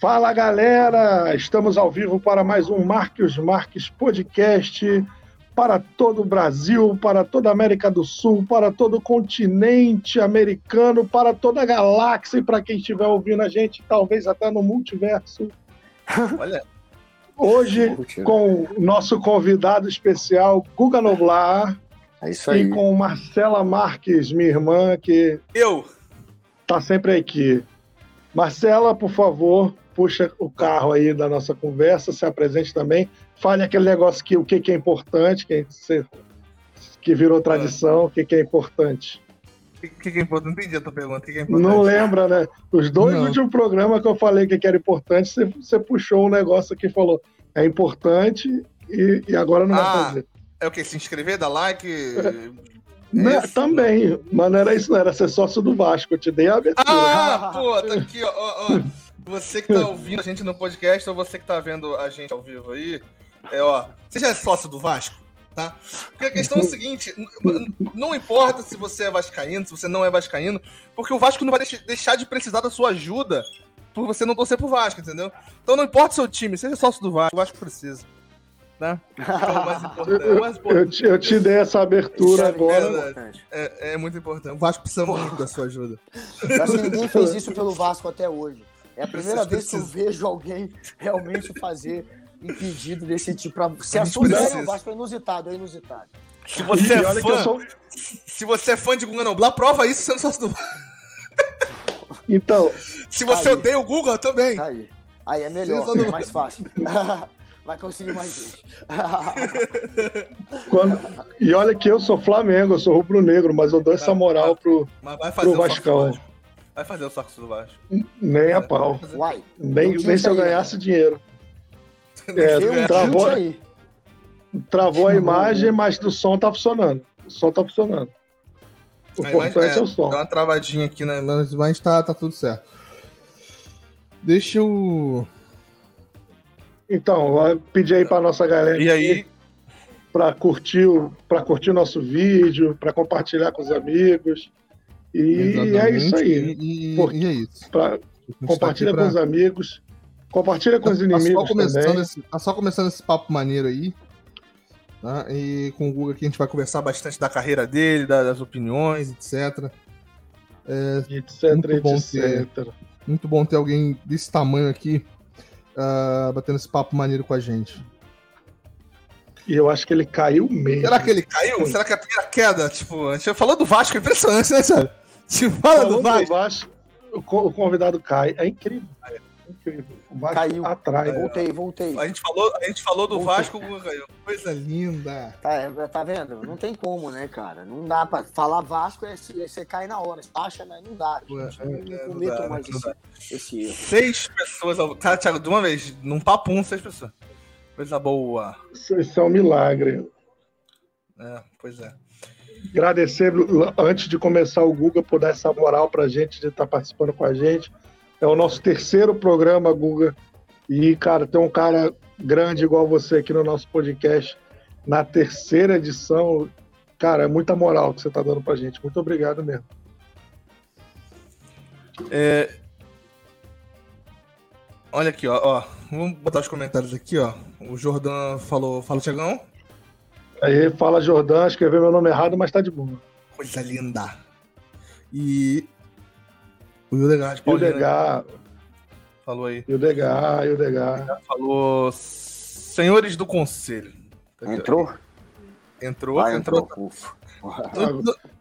Fala galera, estamos ao vivo para mais um Marcos Marques Podcast para todo o Brasil, para toda a América do Sul, para todo o continente americano, para toda a galáxia e para quem estiver ouvindo a gente, talvez até no multiverso. Olha. Hoje, com nosso convidado especial, Guga Noblar. É isso aí. E com Marcela Marques, minha irmã, que. Eu! Tá sempre aqui. Marcela, por favor, puxa o carro aí da nossa conversa, se apresente também. Fale aquele negócio que o que, que é importante, que, que virou tradição, o que, que é importante. O que, que, é importante? Não entendi a tua pergunta. Que que é importante? Não lembra, né? Os dois Não. últimos programas que eu falei que era importante, você, você puxou um negócio aqui e falou é importante e, e agora não ah, vai fazer. É o que? Se inscrever, dar like? Não, também, mas não era isso, não era ser sócio do Vasco. Eu te dei a abertura. Ah, pô, tá aqui, ó, ó, Você que tá ouvindo a gente no podcast ou você que tá vendo a gente ao vivo aí, é, ó, você já é sócio do Vasco? Tá? Porque a questão é o seguinte: não importa se você é vascaíno, se você não é vascaíno, porque o Vasco não vai deixar de precisar da sua ajuda por você não torcer pro Vasco, entendeu? Então não importa o seu time, seja sócio do Vasco, o Vasco precisa né? É mais Eu, te, eu, te, dei essa abertura é agora. É, é, muito importante. O Vasco precisa Porra. muito da sua ajuda. Eu acho que ninguém fez isso pelo Vasco até hoje. É a primeira vez que eu vejo alguém realmente fazer um pedido desse tipo. Pra... Se assustar, o Vasco é inusitado, é inusitado. Se você é fã, sou... se você é fã de Guga Noblar, prova isso sendo sócio do Então. Se você aí. odeia o Guga, também. Aí. Aí é melhor, é mais fácil. vai conseguir mais gente. Quando... E olha que eu sou Flamengo, eu sou rubro-negro, mas eu dou essa moral pro, mas vai fazer pro Vascão. Vai fazer o saco do Vasco. Nem a pau. Uai, nem, nem se eu ganhasse dinheiro. É, travou, travou a imagem, mas o som tá funcionando. O som tá funcionando. O importante é, é, o som. Dá uma travadinha aqui, né? Mas, mas tá, tá tudo certo. Deixa eu então, vou pedir aí para nossa galera. E aí? Para curtir, para curtir o nosso vídeo, para compartilhar com os amigos. E Exatamente. é isso aí. E, Porque, e é isso. Pra, compartilha pra... com os amigos. Compartilha com tá, os inimigos. Tá só, começando esse, tá só começando esse papo maneiro aí. Tá? E com o Google aqui a gente vai conversar bastante da carreira dele, das opiniões, etc. É, etc, muito etc. Bom ter, muito bom ter alguém desse tamanho aqui uh, batendo esse papo maneiro com a gente. E eu acho que ele caiu mesmo. Será que ele caiu? Sim. Será que é a primeira queda? Tipo, a gente falou do Vasco, é impressionante, né, sério? Se fala do Vasco. do Vasco. O convidado cai. É incrível. É incrível. O Vasco Caiu. atrai. Voltei, voltei. A gente falou, a gente falou do voltei. Vasco, coisa linda. Tá, é, tá vendo? Não tem como, né, cara? Não dá pra falar Vasco, é, você cai na hora. Acha, né? Não dá. Gente, é, não, não cometo mais esse, esse, erro. Seis pessoas. Cara, Thiago, de uma vez, num papum, seis pessoas. Coisa boa. Isso é um milagre. É, pois é. Agradecer, antes de começar o Guga, por dar essa moral pra gente, de estar tá participando com a gente. É o nosso terceiro programa, Guga. E, cara, tem um cara grande igual você aqui no nosso podcast, na terceira edição. Cara, é muita moral que você está dando pra gente. Muito obrigado mesmo. É... Olha aqui, ó, ó. Vamos botar os comentários aqui, ó. O Jordão falou. Fala, Tiagão. Aí, fala, Jordão. Escreveu meu nome errado, mas tá de boa. Coisa linda. E o Hildegar, Hildegar. Falou aí. Hildegar, Hildegar. Falou. Senhores do Conselho. Entrou? Entrou, ah, entrou. entrou.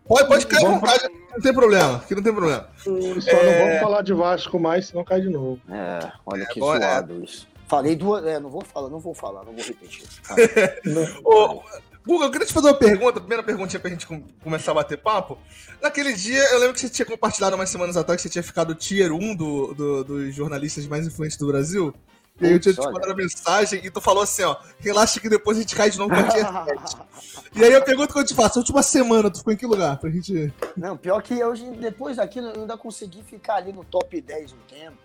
Pode, pode cair à vontade, não tem problema. Aqui não tem problema. Só é... não vamos falar de Vasco mais, senão cai de novo. É, olha é, que zoado é. isso. Falei duas. É, não vou falar, não vou falar, não vou repetir. Ô, Google, eu queria te fazer uma pergunta, a primeira perguntinha pra gente começar a bater papo. Naquele dia, eu lembro que você tinha compartilhado umas semanas atrás que você tinha ficado tier 1 do, do, dos jornalistas mais influentes do Brasil. E aí eu tinha te mandado a mensagem e tu falou assim, ó, relaxa que depois a gente cai de novo pra tier 7. e aí eu pergunto que eu te faço, a última semana tu ficou em que lugar? Pra gente... Não, pior que eu, depois daquilo eu ainda consegui ficar ali no top 10 um tempo.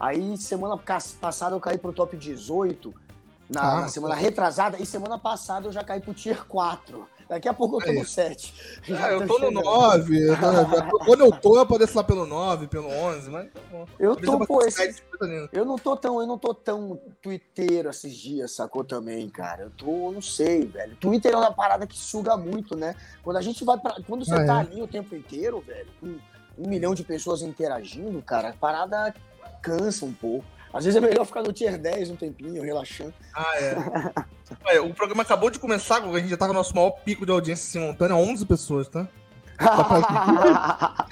Aí semana passada eu caí pro top 18. Na, ah, na semana retrasada e semana passada eu já caí pro Tier 4. Daqui a pouco eu tô no 7. Ah, eu tô no 9. Quando eu tô, eu apareço lá pelo 9, pelo 11, mas tá bom. Eu tô, pô, esse... eu não tô tão, eu não tô tão twitteiro esses dias, sacou também, cara. Eu tô, não sei, velho. Twitter é uma parada que suga muito, né? Quando a gente vai para, quando você ah, tá é. ali o tempo inteiro, velho, com um milhão de pessoas interagindo, cara, a parada cansa um pouco. Às vezes é melhor ficar no tier 10 um tempinho, relaxando. Ah, é. o programa acabou de começar, a gente já tá com o nosso maior pico de audiência simultânea, 11 pessoas, tá?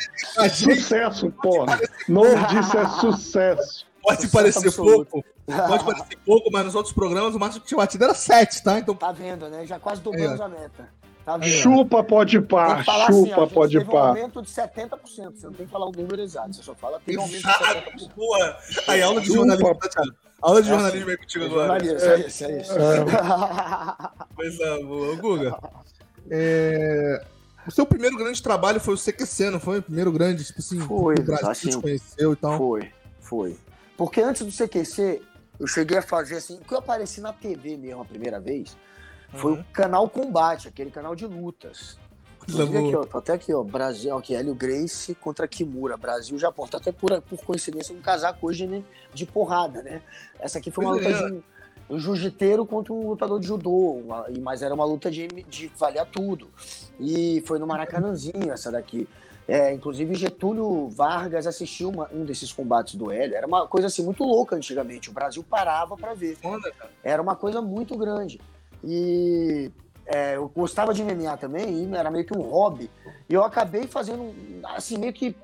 Sucesso, porra. Nome disso é sucesso. Pode sucesso parecer absoluto. pouco, pode parecer pouco, mas nos outros programas o máximo que tinha batido era 7, tá? Então... Tá vendo, né? Já quase dobramos é. a meta. Tá chupa pode par, chupa assim, pode par. um aumento de 70%. Você não tem que falar o número exato, você só fala tem um aumento de 70%. Boa. Aí, aula de jornalismo, tá, Thiago? Aula de é jornalismo aí contigo agora. É isso, é isso. É. Pois é, boa. Guga, é... o seu primeiro grande trabalho foi o CQC, não foi? O primeiro grande, tipo assim, foi, o Brasil assim, te conheceu e tal? Foi, foi. Porque antes do CQC, eu cheguei a fazer assim, que eu apareci na TV mesmo a primeira vez, foi uhum. o canal Combate, aquele canal de lutas. Aqui, ó, até aqui, ó, Brasil, aqui, Hélio Grace contra Kimura, Brasil Japão. Tá até por, por coincidência um casaco hoje né, de porrada, né? Essa aqui foi uma luta é. de um, um jiu-jiteiro contra um lutador de judô, uma, mas era uma luta de, de valer tudo. E foi no Maracanãzinho essa daqui. É, inclusive Getúlio Vargas assistiu uma, um desses combates do Hélio. Era uma coisa assim muito louca antigamente. O Brasil parava para ver. Era uma coisa muito grande. E é, eu gostava de MMA também, e era meio que um hobby. E eu acabei fazendo, assim, meio que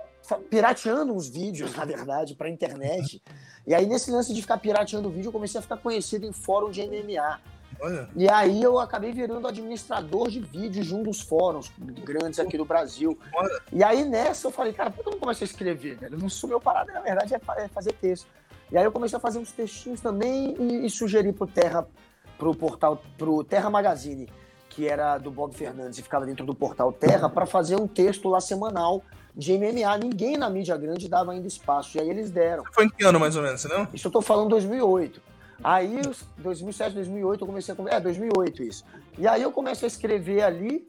pirateando uns vídeos, na verdade, para internet. E aí, nesse lance de ficar pirateando vídeo, eu comecei a ficar conhecido em fórum de MMA. Olha. E aí eu acabei virando administrador de vídeos de um dos fóruns grandes aqui do Brasil. Olha. E aí nessa eu falei, cara, por que eu não comecei a escrever? Velho? Não sou meu parada, na verdade é, é fazer texto. E aí eu comecei a fazer uns textinhos também e, e sugeri pro Terra pro portal, pro Terra Magazine, que era do Bob Fernandes e ficava dentro do portal Terra, para fazer um texto lá semanal de MMA. Ninguém na mídia grande dava ainda espaço. E aí eles deram. Foi em que ano mais ou menos, não? Isso eu tô falando 2008. Aí, 2007, 2008, eu comecei a. É, 2008 isso. E aí eu comecei a escrever ali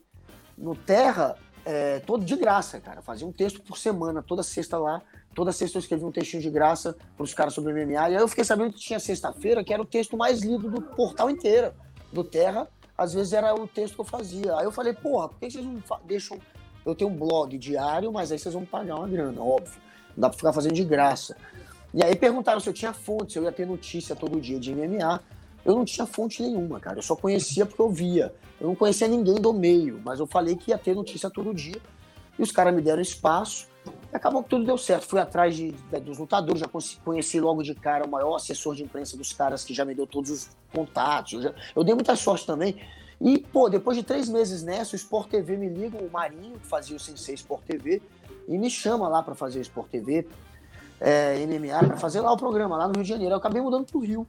no Terra, é, todo de graça, cara. Fazia um texto por semana, toda sexta lá. Toda sexta eu escrevi um textinho de graça para os caras sobre MMA. E aí eu fiquei sabendo que tinha sexta-feira, que era o texto mais lido do portal inteiro, do Terra. Às vezes era o texto que eu fazia. Aí eu falei, porra, por que vocês não deixam. Eu tenho um blog diário, mas aí vocês vão pagar uma grana, óbvio. Não dá para ficar fazendo de graça. E aí perguntaram se eu tinha fonte, se eu ia ter notícia todo dia de MMA. Eu não tinha fonte nenhuma, cara. Eu só conhecia porque eu via. Eu não conhecia ninguém do meio, mas eu falei que ia ter notícia todo dia. E os caras me deram espaço. E acabou que tudo deu certo. Fui atrás de, de, dos lutadores, já conheci logo de cara o maior assessor de imprensa dos caras que já me deu todos os contatos. Eu, já, eu dei muita sorte também. E, pô, depois de três meses nessa, o Sport TV me liga, o Marinho, que fazia o Sensei Sport TV, e me chama lá para fazer o Sport TV, é, MMA, para fazer lá o programa, lá no Rio de Janeiro. Eu acabei mudando pro Rio.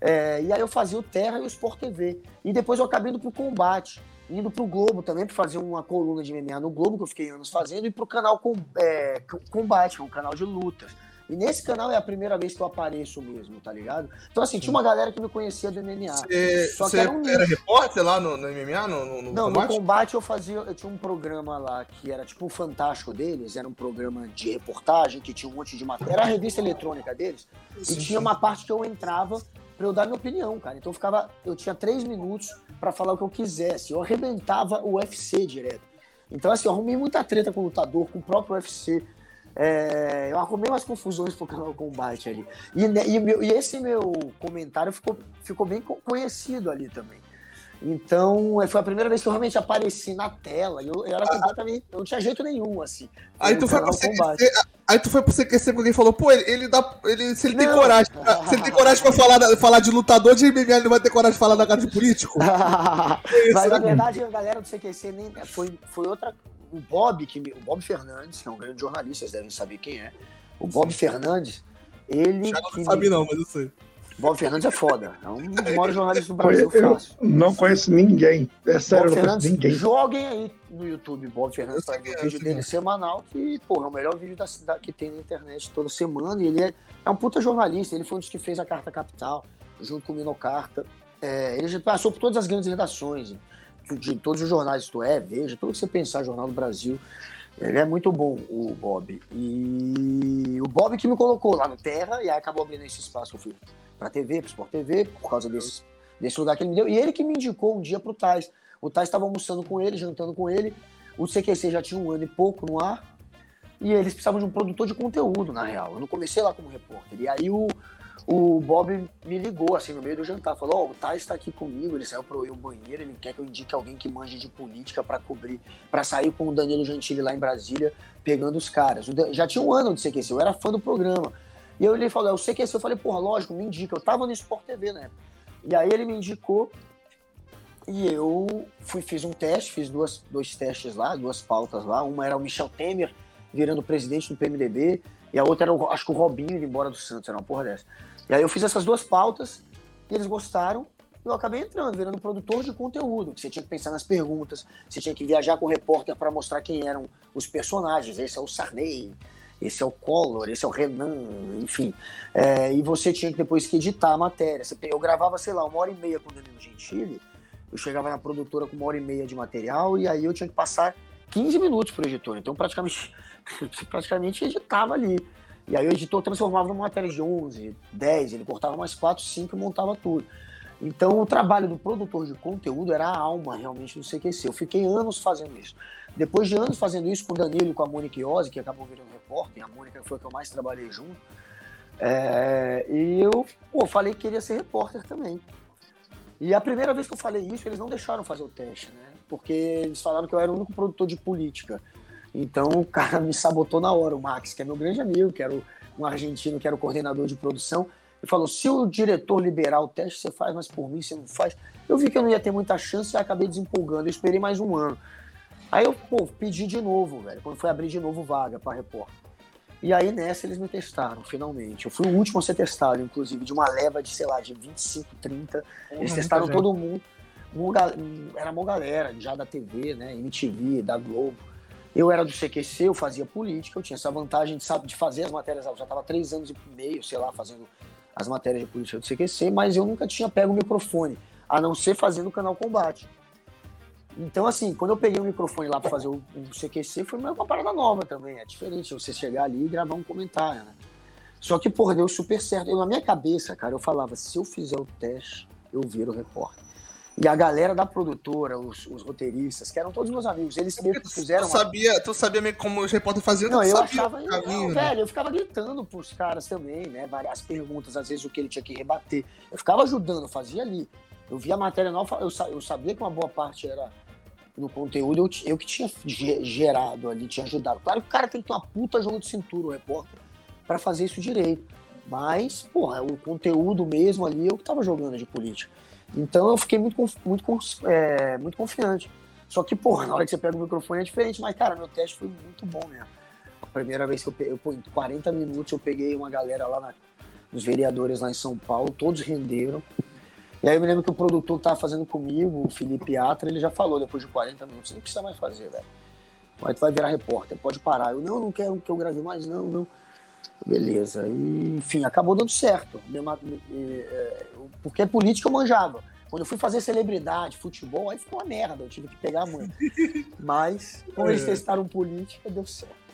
É, e aí eu fazia o Terra e o Sport TV. E depois eu acabei indo pro Combate indo pro Globo também para fazer uma coluna de MMA no Globo, que eu fiquei anos fazendo, e pro canal com, é, Combate, que é um canal de lutas. E nesse canal é a primeira vez que eu apareço mesmo, tá ligado? Então, assim, tinha uma galera que me conhecia do MMA. Cê, só que era, um era repórter lá no, no MMA? No, no, no Não, combate? no combate eu fazia. Eu tinha um programa lá que era tipo o Fantástico deles, era um programa de reportagem que tinha um monte de matéria. Era a revista eletrônica deles. Sim, e tinha sim. uma parte que eu entrava para eu dar minha opinião, cara. Então eu ficava, eu tinha três minutos para falar o que eu quisesse. Eu arrebentava o UFC direto. Então, assim, eu arrumei muita treta com o lutador, com o próprio UFC. É, eu arrumei umas confusões pro canal Combate ali. E, e, meu, e, esse meu comentário ficou, ficou bem conhecido ali também. Então, é, foi a primeira vez que eu realmente apareci na tela. Eu, eu era completamente. Eu não tinha jeito nenhum, assim. Aí tu, foi pro CQC, aí tu foi pro CQC porque alguém falou, pô, ele, ele dá. Ele, se ele não. tem coragem. se ele tem coragem pra falar, falar de lutador de MMA, ele não vai ter coragem de falar da cara de político? Isso, Mas na né? verdade, a galera do CQC nem. Foi, foi outra. O Bob, que, o Bob Fernandes, que é um grande jornalista, vocês devem saber quem é. O Bob Fernandes, ele. Já não sabe, me... não, mas eu sei. Bob Fernandes é foda. É um dos maiores jornalistas do Brasil. Eu fácil. não conheço ninguém. É sério, Bob não ninguém. Joguem aí no YouTube, Bob Fernandes, tá o vídeo dele semanal, que, porra, é o melhor vídeo da cidade que tem na internet toda semana. E ele é, é um puta jornalista. Ele foi um dos que fez a Carta Capital, junto com o Minocarta. É, ele já passou por todas as grandes redações. de todos os jornais tu é, veja, tudo que você pensar, Jornal do Brasil, ele é muito bom, o Bob. E o Bob que me colocou lá no Terra, e aí acabou abrindo esse espaço, eu fui pra TV, pro Sport TV, por causa desse, desse lugar que ele me deu. E ele que me indicou um dia pro Tais. O Tais estava almoçando com ele, jantando com ele. O CQC já tinha um ano e pouco no ar. E eles precisavam de um produtor de conteúdo, na real. Eu não comecei lá como repórter. E aí o, o Bob me ligou, assim, no meio do jantar. Falou, ó, oh, o Tais está aqui comigo, ele saiu pro eu banheiro, ele quer que eu indique alguém que manje de política para cobrir, para sair com o Danilo Gentili lá em Brasília, pegando os caras. Já tinha um ano de CQC, eu era fã do programa. E eu ele falou, é o CQC, eu falei, porra, lógico, me indica. Eu tava no Sport TV, né? E aí ele me indicou e eu fui, fiz um teste, fiz duas, dois testes lá, duas pautas lá. Uma era o Michel Temer virando presidente do PMDB, e a outra era, o, acho que o Robinho indo embora do Santos, era uma porra dessa. E aí eu fiz essas duas pautas, e eles gostaram, eu acabei entrando, virando produtor de conteúdo, você tinha que pensar nas perguntas, você tinha que viajar com o repórter para mostrar quem eram os personagens. Esse é o Sarney, esse é o Collor, esse é o Renan, enfim. É, e você tinha que depois que editar a matéria. Eu gravava, sei lá, uma hora e meia com o Danilo Gentili, eu chegava na produtora com uma hora e meia de material, e aí eu tinha que passar 15 minutos para o editor. Então, praticamente, praticamente editava ali. E aí o editor transformava numa matéria de 11, 10, ele cortava mais 4, 5 e montava tudo. Então, o trabalho do produtor de conteúdo era a alma realmente do CQC. Eu fiquei anos fazendo isso. Depois de anos fazendo isso com o Danilo e com a Mônica Iose, que acabou virando repórter, a Mônica foi a que eu mais trabalhei junto, é, e eu pô, falei que queria ser repórter também. E a primeira vez que eu falei isso, eles não deixaram fazer o teste, né? Porque eles falaram que eu era o único produtor de política. Então o cara me sabotou na hora, o Max, que é meu grande amigo, que era um argentino, que era o coordenador de produção. Ele falou: se o diretor liberar o teste, você faz, mas por mim você não faz. Eu vi que eu não ia ter muita chance e acabei desempolgando. Eu esperei mais um ano. Aí eu, pô, pedi de novo, velho, quando foi abrir de novo vaga para repórter. E aí nessa eles me testaram, finalmente. Eu fui o último a ser testado, inclusive, de uma leva de, sei lá, de 25, 30. Eles testaram todo mundo. era uma galera, já da TV, né? MTV, da Globo. Eu era do CQC, eu fazia política, eu tinha essa vantagem de, sabe, de fazer as matérias. Eu já estava três anos e meio, sei lá, fazendo as matérias de política do CQC, mas eu nunca tinha pego o microfone, a não ser fazendo o canal Combate. Então, assim, quando eu peguei o microfone lá para fazer o, o, CQC, foi uma parada nova também. É diferente você chegar ali e gravar um comentário, né? Só que, porra, deu super certo. Eu, na minha cabeça, cara, eu falava, se eu fizer o teste, eu viro repórter. E a galera da produtora, os, os, roteiristas, que eram todos meus amigos, eles meio que fizeram. Tu sabia, uma... tu sabia meio como os repórteres faziam? Não, eu achava. Caminho, não, né? velho, eu ficava gritando pros caras também, né? Várias perguntas, às vezes o que ele tinha que rebater. Eu ficava ajudando, fazia ali. Eu via a matéria nova, eu, eu sabia que uma boa parte era no conteúdo, eu, eu que tinha gerado ali, tinha ajudado. Claro que o cara tem que ter uma puta jogo de cintura, o repórter, para fazer isso direito. Mas, porra, o conteúdo mesmo ali, eu que tava jogando de política. Então eu fiquei muito, muito, é, muito confiante. Só que, porra, na hora que você pega o microfone é diferente, mas, cara, meu teste foi muito bom mesmo. A primeira vez que eu peguei, eu, em 40 minutos, eu peguei uma galera lá na, nos vereadores lá em São Paulo, todos renderam. E aí eu me lembro que o produtor que tava fazendo comigo, o Felipe Atra, ele já falou depois de 40 minutos, não precisa mais fazer, velho. Aí tu vai virar repórter, pode parar. Eu, não, não quero que eu grave mais, não, não. Beleza. E, enfim, acabou dando certo. É, porque política eu manjava. Quando eu fui fazer celebridade, futebol, aí ficou uma merda, eu tive que pegar a mãe. Mas, quando eles é. testaram política, deu certo.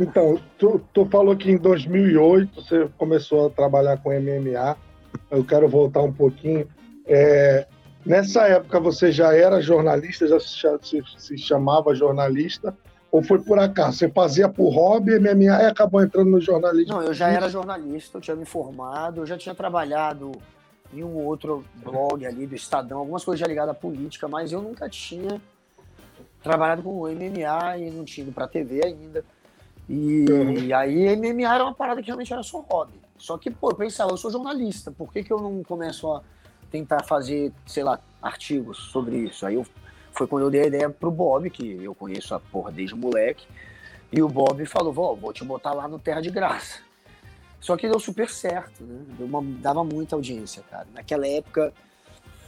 Então, tu, tu falou que em 2008 você começou a trabalhar com MMA. Eu quero voltar um pouquinho. É, nessa época você já era jornalista, já se, se, chamava jornalista, ou foi por acaso? Você fazia por hobby, MMA e acabou entrando no jornalismo? Não, eu já era jornalista, eu tinha me formado, eu já tinha trabalhado em um outro blog ali do Estadão, algumas coisas já ligadas à política, mas eu nunca tinha trabalhado com MMA e não tinha ido pra TV ainda. E, uhum. e aí MMA era uma parada que realmente era só hobby. Só que, pô, eu pensava, eu sou jornalista, por que, que eu não começo a tentar fazer, sei lá, artigos sobre isso. Aí eu, foi quando eu dei a ideia pro Bob, que eu conheço a porra desde moleque, e o Bob falou, vou, vou te botar lá no Terra de Graça. Só que deu super certo, né? Uma, dava muita audiência, cara. Naquela época.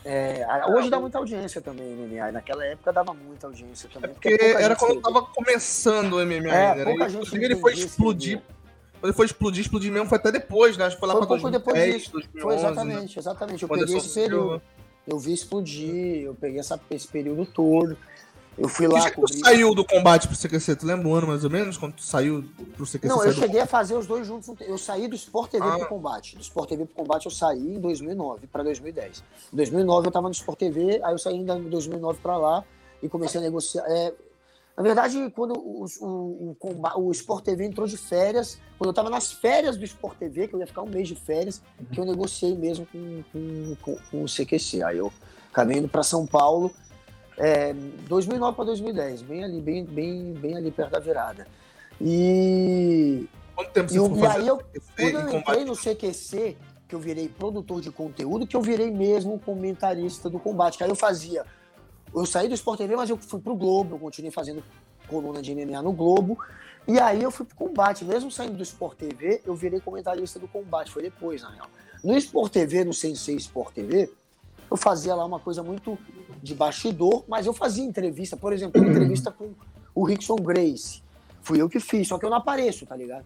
É, hoje dá muita audiência também o MMA. Naquela época dava muita audiência também. É porque, porque era quando eu tava começando o MMA, é, né? Inclusive ele foi explodir quando ele foi explodir, explodir mesmo foi até depois, né? Acho que foi lá foi pra um pouco 2010, depois disso. 2011, foi exatamente, exatamente. Eu peguei esse período. Eu vi explodir, eu peguei essa, esse período todo. Eu fui lá. que cobrir- saiu do combate pro CQC? Tu lembra um ano mais ou menos? Quando tu saiu pro CQC? Não, eu saiu do- cheguei a fazer os dois juntos. Eu saí do Sport TV Ah. pro combate. Do Sport TV pro combate eu saí em 2009 para 2010. Em 2009 eu tava no Sport TV, aí eu saí ainda em 2009 para lá e comecei a negociar. é, na verdade, quando o, o, o, o Sport TV entrou de férias, quando eu tava nas férias do Sport TV, que eu ia ficar um mês de férias, que eu negociei mesmo com, com, com, com o CQC. Aí eu acabei indo para São Paulo. É, 2009 para 2010, bem ali, bem, bem, bem ali perto da virada. E Quanto tempo e, você e fazer aí, eu, quando eu entrei no CQC, que eu virei produtor de conteúdo, que eu virei mesmo comentarista do combate. Que aí eu fazia. Eu saí do Sport TV, mas eu fui pro Globo, eu continuei fazendo coluna de MMA no Globo. E aí eu fui pro combate. Mesmo saindo do Sport TV, eu virei comentarista do combate. Foi depois, na real. No Sport TV, no Sensei Sport TV, eu fazia lá uma coisa muito de bastidor, mas eu fazia entrevista. Por exemplo, entrevista com o Rickson Grace. Fui eu que fiz, só que eu não apareço, tá ligado?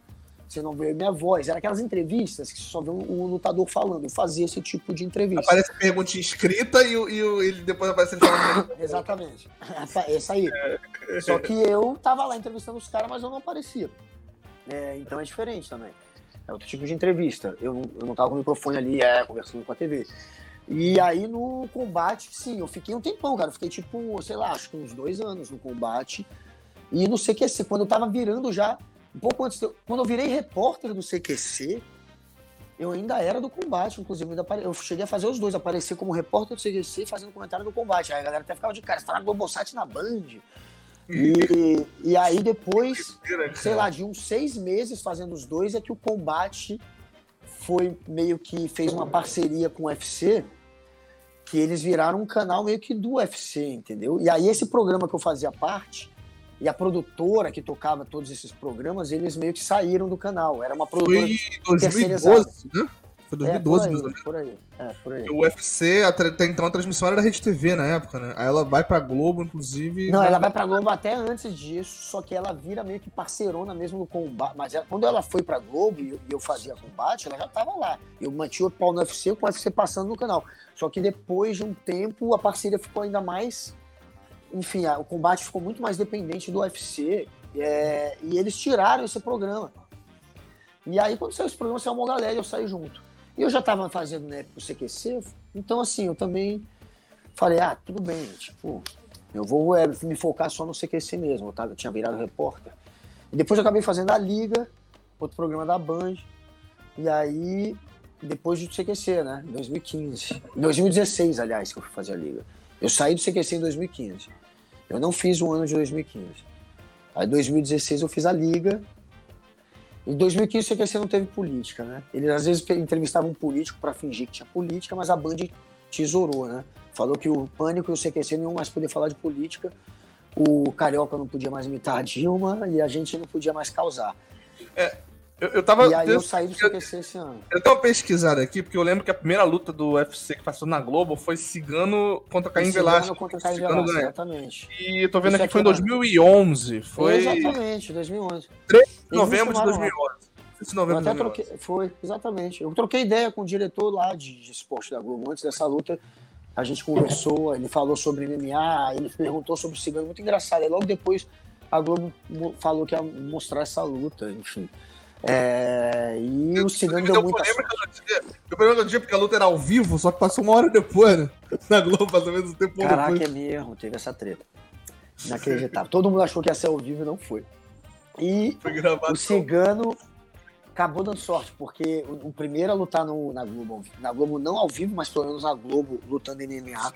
Você não vê minha voz. Era aquelas entrevistas que você só vê o o lutador falando. Eu fazia esse tipo de entrevista. Aparece a pergunta escrita e, o- e o- ele depois aparece ele falando. Exatamente. Essa, aí. Só que eu tava lá entrevistando os caras, mas eu não aparecia. É, então é diferente também. É outro tipo de entrevista. Eu, não- eu não tava com o microfone ali, é, conversando com a TV. E aí no combate, sim, eu fiquei um tempão, cara. Eu fiquei tipo, sei lá, acho que uns dois anos no combate. E no CQC, quando eu tava virando já, um pouco antes, quando eu virei repórter do CQC, eu ainda era do combate, inclusive. Eu cheguei a fazer os dois, aparecer como repórter do CQC fazendo comentário do combate. Aí a galera até ficava de cara, você tá na Globosat na Band. E, e aí depois, sei lá, de uns seis meses fazendo os dois, é que o combate foi meio que fez uma parceria com o UFC, que eles viraram um canal meio que do UFC, entendeu? E aí esse programa que eu fazia parte, e a produtora que tocava todos esses programas, eles meio que saíram do canal. Era uma produtora. Foi em 2012, né? Foi é, 2012, por mais ou aí, menos. por aí. É, por aí. O UFC, até então a transmissão era da Rede TV na época, né? Aí ela vai pra Globo, inclusive. Não, ela vai pra Globo até antes disso, só que ela vira meio que parceirona mesmo no combate. Mas ela- quando ela foi pra Globo e eu, fazia combate, ela já tava lá. Eu mantinha o pau no UFC com o UFC passando no canal. Só que depois de um tempo, a parceria ficou ainda mais. Enfim, o combate ficou muito mais dependente do UFC. é, e eles tiraram esse programa. E aí, quando saiu esse programa, saiu uma galera e eu saí junto. E eu já tava fazendo na época o CQC, então assim, eu também falei, ah, tudo bem, tipo, eu vou é, me focar só no CQC mesmo, tá? Eu tinha virado repórter. E depois eu acabei fazendo a Liga, outro programa da Band. E aí, depois do CQC, né? Em 2015. Em 2016, aliás, que eu fui fazer a Liga. Eu saí do CQC em 2015. Eu não fiz o ano de 2015. Aí, em 2016, eu fiz a Liga. Em 2015, o CQC não teve política, né? Eles às vezes entrevistavam um político para fingir que tinha política, mas a Band tesourou, né? Falou que o Pânico e o CQC não iam mais poder falar de política, o Carioca não podia mais imitar a Dilma e a gente não podia mais causar. Eu, eu tava. e aí eu, eu saí do CQC esse ano. eu dei uma pesquisada aqui, porque eu lembro que a primeira luta do UFC que passou na Globo foi Cigano contra Caim Esse Velasquez. ano contra o Caio Cigano Velasquez, ganha. exatamente. E eu tô vendo Isso aqui que foi em aqui, 2011. Foi Exatamente, 2011. 3 de novembro de chamaram lá. 2011. 3 de Eu novembro de até 2011. troquei, foi, exatamente. Eu troquei ideia com o diretor lá de, de esporte da Globo. Antes dessa luta, a gente conversou, ele falou sobre MMA, ele perguntou sobre o Cigano, muito engraçado. Aí logo depois a Globo falou que ia mostrar essa luta, enfim. É, e o Cigano Me deu deu muita polêmica sorte. no dia. Porque a luta era ao vivo, só que passou uma hora depois, né? Na Globo, mais ou menos um tempo Caraca, depois. é mesmo, teve essa treta. Inacreditável. Todo mundo achou que ia ser ao vivo e não foi. E Foi o Cigano acabou dando sorte, porque o, o primeiro a lutar no- na Globo, na Globo não ao vivo, mas pelo menos na Globo, lutando em MMA,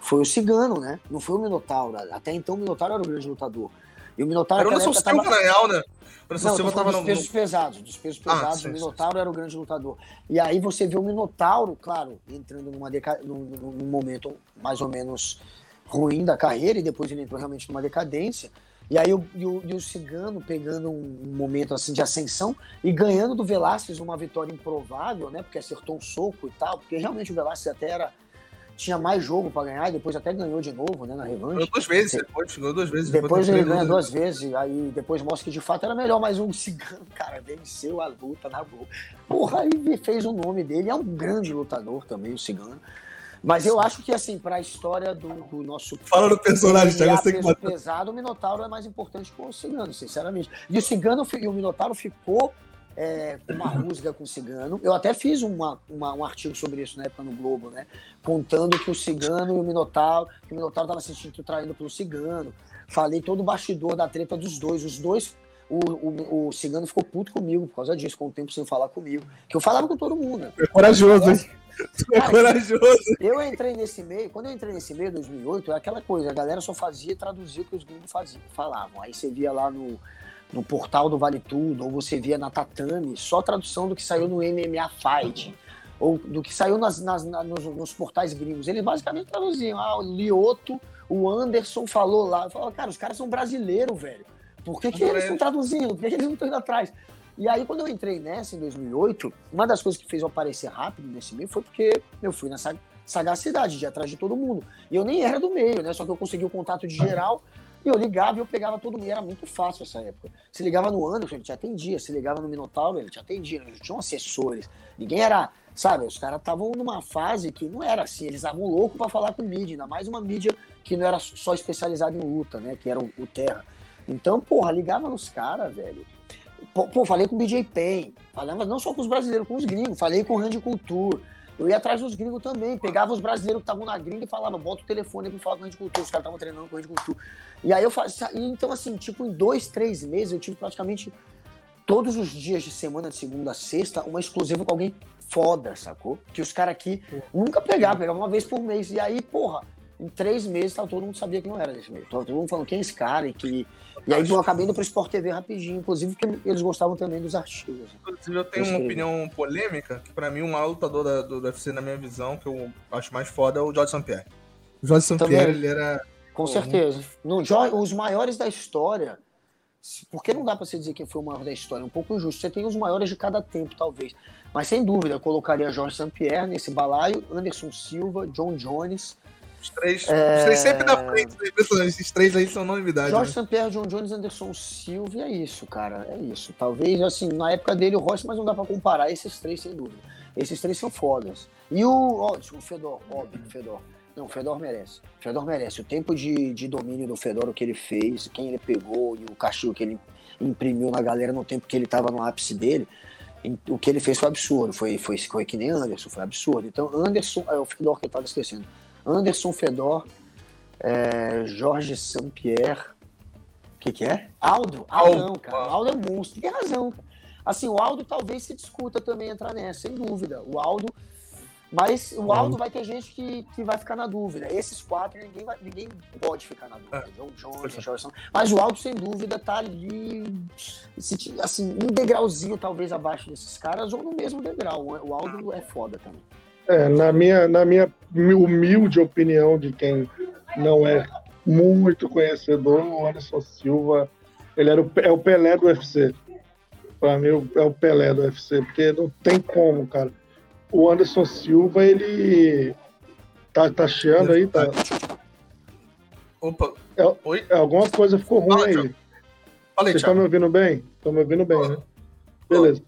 foi o Cigano, né? Não foi o Minotauro. Até então o Minotauro era o grande lutador. E o Minotauro Era o Anderson Silva, tava... na real, né? O Anderson Silva tava no. dos pesos pesados, dos pesos Ah, pesados, sim, o sim, Minotauro era o grande lutador. E aí você vê o Minotauro, claro, entrando numa deca... num, num momento mais ou menos ruim da carreira, e depois ele entrou realmente numa decadência. E aí o, e o, e o Cigano pegando um, um momento assim de ascensão e ganhando do Velasquez uma vitória improvável, né? Porque acertou um soco e tal, porque realmente o Velasquez até era tinha mais jogo para ganhar e depois até ganhou de novo, né, na revanche. Ganhou duas vezes depois, ganhou duas vezes. Depois ele ganhou ganha duas vezes, aí depois mostra que de fato era melhor, mas um cigano, cara, venceu a luta na boa. Porra, aí fez o nome dele, é um grande lutador também, o cigano. Mas eu acho que, assim, para a história do, do, nosso. Fala do personagem, Thiago. Você que pesado, o Minotauro é mais importante que o Cigano, sinceramente. E o Cigano e o Minotauro ficou é, uma rusga com o Cigano. Eu até fiz uma, uma, um artigo sobre isso na época no Globo, né? Contando que o Cigano e o Minotauro, que o Minotauro estava se sentindo traído pelo Cigano. Falei todo o bastidor da treta dos dois. Os dois o, o, o, Cigano ficou puto comigo por causa disso, com o tempo sem falar comigo. Que eu falava com todo mundo. É corajoso, hein? É corajoso. Eu entrei nesse meio, quando eu entrei nesse meio, em 2008, é aquela coisa, a galera só fazia traduzir o que os gringos faziam, falavam. Aí você via lá no, no portal do Vale Tudo, ou você via na Tatame, só tradução do que saiu no MMA Fight, ou do que saiu nas, nas, nos, nos, portais gringos. Eles basicamente traduziam, ah, o Lioto, o Anderson falou lá. Eu falava, cara, os caras são brasileiros, velho. Por que, que eles estão traduzindo? Por que, que eles não estão indo atrás? E aí, quando eu entrei nessa, em 2008, uma das coisas que fez eu aparecer rápido nesse meio foi porque eu fui nessa sagacidade de ir atrás de todo mundo. E eu nem era do meio, né? Só que eu consegui o contato de geral e eu ligava e eu pegava todo mundo. Era muito fácil essa época. Se ligava no Anderson, ele te atendia. Se ligava no Minotauro, ele te atendia. Eles tinham assessores. Ninguém era. Sabe, os caras estavam numa fase que não era assim. Eles estavam loucos para falar com mídia. Ainda mais uma mídia que não era só especializada em luta, né? Que era o, Terra. Então, porra, ligava nos caras, velho. Pô, falei com o BJ Penn. Falava não só com os brasileiros, com os gringos. Falei com o Randy Culture. Eu ia atrás dos gringos também, pegava os brasileiros que estavam na gringa e falava, bota o telefone pra falar com a Rede Cultura, os caras estavam treinando com a Rede Cultura. E aí eu fazia, então assim, tipo, em dois, três meses eu tive praticamente todos os dias de semana, de segunda a sexta, uma exclusiva com alguém foda, sacou? Que os caras aqui nunca pegavam, pegavam uma vez por mês. E aí, porra, em três meses tá, todo mundo sabia que não era desse meio. Todo mundo falando quem é esse cara e que. E aí eu acabei indo pro Sport TV rapidinho, inclusive porque eles gostavam também dos artigos. Inclusive, eu tenho uma opinião polêmica, que pra mim o maior lutador da, do UFC, na minha visão, que eu acho mais foda, é o George St. Pierre. O George St. Pierre, ele era. Com certeza. No, os maiores da história. Porque não dá pra você dizer quem foi o maior da história, é um pouco injusto. Você tem os maiores de cada tempo, talvez. Mas sem dúvida, eu colocaria Jorge St. Pierre nesse balaio, Anderson Silva, John Jones. Os três, é... os três sempre da frente, né? impressionante. Esses três aí são novidade. Jorge né? Pierre, John Jones, Anderson Silva, é isso, cara. É isso. Talvez, assim, na época dele o Royce, mas não dá pra comparar esses três, sem dúvida. Esses três são fodas. E o. Ó, o Fedor, óbvio, o Fedor. Não, o Fedor merece. O Fedor merece. O tempo de, de domínio do Fedor, o que ele fez, quem ele pegou e o castigo que ele imprimiu na galera no tempo que ele tava no ápice dele o que ele fez foi absurdo, foi, foi, foi que nem Anderson, foi absurdo. Então, Anderson, é o Fedor que eu estava esquecendo. Anderson Fedor, é, Jorge Saint-Pierre, o que, que é? Aldo, Aldão, cara. Aldo é monstro, tem razão. Assim, o Aldo talvez se discuta também entrar nessa, sem dúvida. O Aldo mas o Aldo vai ter gente que, que vai ficar na dúvida. Esses quatro, ninguém, vai, ninguém pode ficar na dúvida. É. John Jones, Jorge Mas o Aldo, sem dúvida, tá ali, assim, um degrauzinho talvez abaixo desses caras, ou no mesmo degrau. O Aldo é foda também. É, na minha, na minha humilde opinião de quem não é muito conhecedor, o Anderson Silva, ele era o, é o Pelé do UFC. Para mim, é o Pelé do UFC, porque não tem como, cara o Anderson Silva, ele tá, tá chiando aí, tá? Opa. É, Oi? É, alguma coisa ficou ruim Fala, aí. Fala aí, Vocês estão me ouvindo bem? Estão me ouvindo bem, né? Beleza.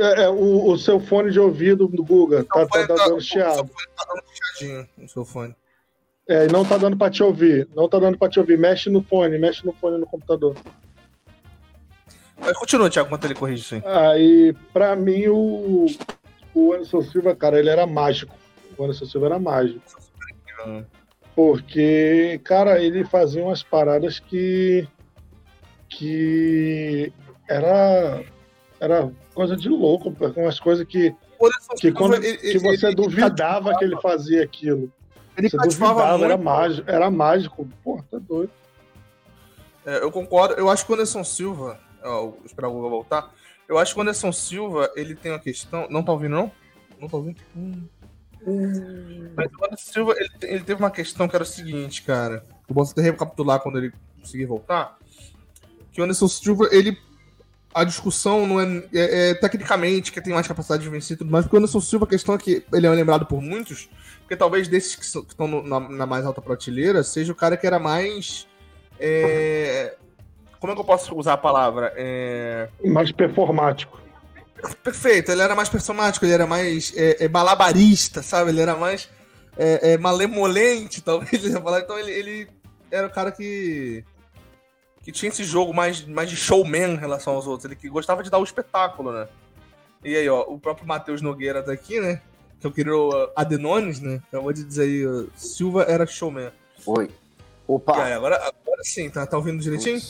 É, é, o, o, seu fone de ouvido do Guga tá, tá, tá, dando chiado. O seu fone tá dando chiadinho, o seu fone. É, não tá dando pra te ouvir. Não tá dando pra te ouvir. Mexe no fone, mexe no fone no computador. Mas continua, Thiago, enquanto ele corrige isso aí. Aí, pra mim, o, o Anderson Silva, cara, ele era mágico. O Anderson Silva era mágico. Porque, cara, ele fazia umas paradas que. que. era. Era coisa de louco, umas coisas que. Que, quando, ele, que você ele, duvidava ele que ele fazia aquilo. Ele você duvidava, muito, era mágico, era mágico. Pô, tá doido. É, eu concordo. Eu acho que o Anderson Silva, ó, esperar o Google voltar, eu acho que o Anderson Silva, ele tem uma questão. Não tá ouvindo, não? Não tá ouvindo? Hum. Hum. Mas o Anderson Silva, ele, ele, teve uma questão que era o seguinte, cara. Eu posso até recapitular quando ele conseguir voltar. Que o Anderson Silva, ele. A discussão não é, é, é tecnicamente que tem mais capacidade de vencer e tudo mais, porque o Anderson Silva, a questão é que ele é lembrado por muitos, porque talvez desses que, são, que estão no, na, na, mais alta prateleira, seja o cara que era mais. É, como é que eu posso usar a palavra? É... Mais performático. Perfeito, ele era mais performático, ele era mais é, é, balabarista, sabe? Ele era mais. malemolente, talvez. Então ele, ele era o cara que que tinha esse jogo mais, mais de showman em relação aos outros. Ele que gostava de dar o espetáculo, né? E aí, ó, o próprio Matheus Nogueira tá aqui, né? Que eu queria uh, Adenones, né? Acabou de dizer aí, uh, Silva era showman. Oi. Opa! Aí, agora, agora sim, tá, tá ouvindo direitinho?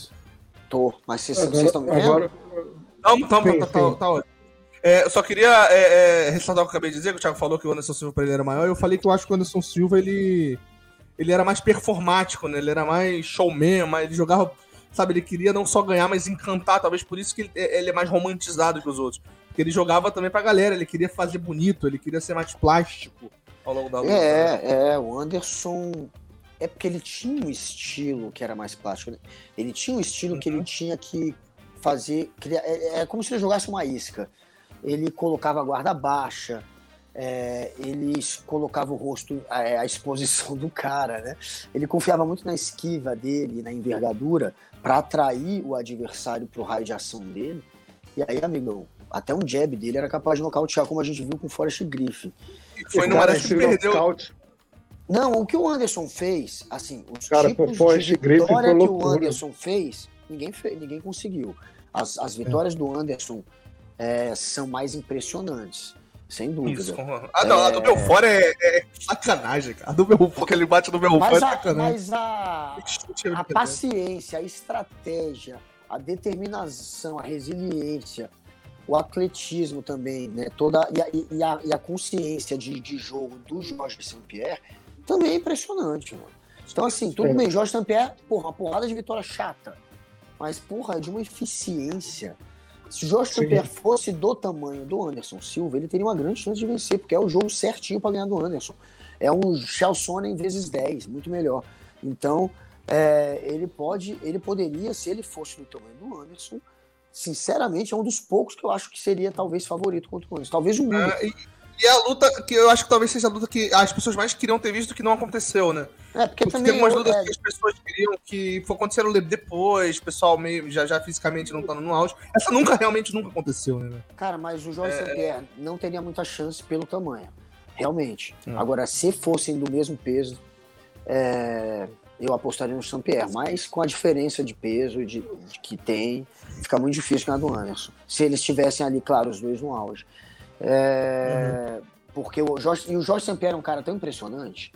Tô, mas vocês estão me vendo? Agora... Não, tá, tá, tá, tá ótimo. É, eu só queria é, é, ressaltar o que eu acabei de dizer, que o Thiago falou que o Anderson Silva pra ele era maior. Eu falei que eu acho que o Anderson Silva ele, ele era mais performático, né? Ele era mais showman, mas ele jogava sabe, ele queria não só ganhar, mas encantar, talvez por isso que ele, ele é mais romantizado que os outros. Porque ele jogava também pra galera, ele queria fazer bonito, ele queria ser mais plástico ao longo da luta. É, né? é, o Anderson. É porque ele tinha um estilo que era mais plástico. Né? Ele tinha um estilo uhum. que ele uhum. tinha que fazer. Criar, é, é como se ele jogasse uma isca. Ele colocava a guarda baixa, é, ele colocava o rosto, a, a, exposição do cara, né? Ele confiava muito na esquiva dele, na envergadura, para atrair o adversário pro raio de ação dele. E aí, amigão, até um jab dele era capaz de nocautear, como a gente viu com o Forrest Griffin. Foi numa das que perdeu. Nocaute. Não, o que o Anderson fez, assim, os cara, tipos de vitória que o Anderson fez, ninguém, fez, ninguém conseguiu. As, as vitórias é. do Anderson é, são mais impressionantes. Sem dúvida. Isso. Ah, não, é... a do Belfort é, é, sacanagem, cara. A do Belfort, que ele bate no Belfort mas é sacanagem. Mas a, a paciência, a estratégia, a determinação, a resiliência, o atletismo também, né? Toda, e, a, e a, e a consciência de, de jogo do Jorge Saint-Pierre também é impressionante, mano. Então, assim, tudo é. bem, Jorge Saint-Pierre, porra, uma porrada de vitória chata. Mas, porra, é de uma eficiência se o Jorge Sampaio fosse do tamanho do Anderson Silva, ele teria uma grande chance de vencer, porque é o jogo certinho para ganhar do Anderson. É um Chalsonen vezes 10, muito melhor. Então, é, ele pode, ele poderia, se ele fosse do tamanho do Anderson, sinceramente, é um dos poucos que eu acho que seria talvez favorito contra o Anderson. Talvez o único. É, e, e é a luta que eu acho que talvez seja a luta que as pessoas mais queriam ter visto que não aconteceu, né? É, porque, porque também. Tem algumas lutas é... que as pessoas queriam que aconteceram depois, o pessoal meio já, já fisicamente não tá no auge. Essa nunca, realmente, nunca aconteceu, né? Cara, mas o Jorge é... não teria muita chance pelo tamanho. Realmente. Agora, se fossem do mesmo peso, é... eu apostaria no Saint-Pierre, mas com a diferença de peso de, de, que tem, fica muito difícil ganhar do Anderson. Se eles estivessem ali, claro, os dois no auge. É, uhum. Porque o Jorge, e o Jorge é um cara tão impressionante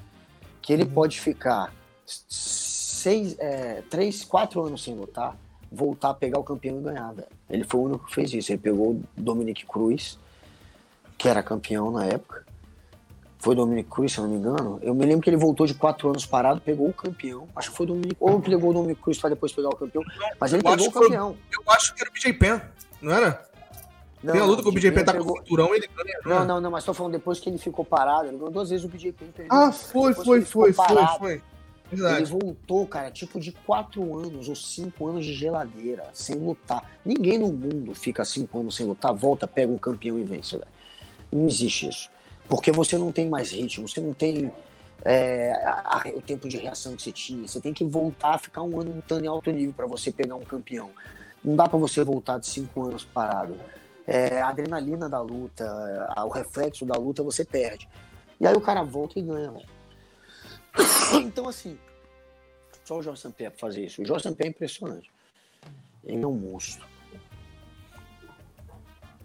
que ele uhum. pode ficar seis, é, três, quatro anos sem lutar, voltar a pegar o campeão e ganhar. Velho. Ele foi o único que fez isso. Ele pegou o Dominic Cruz, que era campeão na época. Foi Dominic Cruz, se eu não me engano. Eu me lembro que ele voltou de quatro anos parado, pegou o campeão. Acho que foi o Dominic. Ou pegou o Dominic Cruz para depois pegar o campeão. Mas ele eu pegou o campeão. Foi, eu acho que era o BJ Penn, não era? Não, Tem a luta com o BJ Penn tá pegou... com o cinturão ele ganha. Não, né? não, não, mas tô falando depois que ele ficou parado. Ele ganhou duas vezes o BJ Penn. Ah, foi, foi, foi, foi, foi. Verdade. Ele voltou, cara, tipo de quatro anos ou cinco anos de geladeira, sem lutar. Ninguém no mundo fica cinco anos sem lutar, volta, pega um campeão e vence, velho. Não existe isso. Porque você não tem mais ritmo, você não tem é, a, a, o tempo de reação que você tinha. Você tem que voltar a ficar um ano lutando em alto nível para você pegar um campeão. Não dá para você voltar de cinco anos parado é, a adrenalina da luta, o reflexo da luta, você perde. E aí o cara volta e ganha, velho. Então, assim, só o Jorge Sampaio fazer isso. O Jorge Sampaio é impressionante. Ele é um monstro.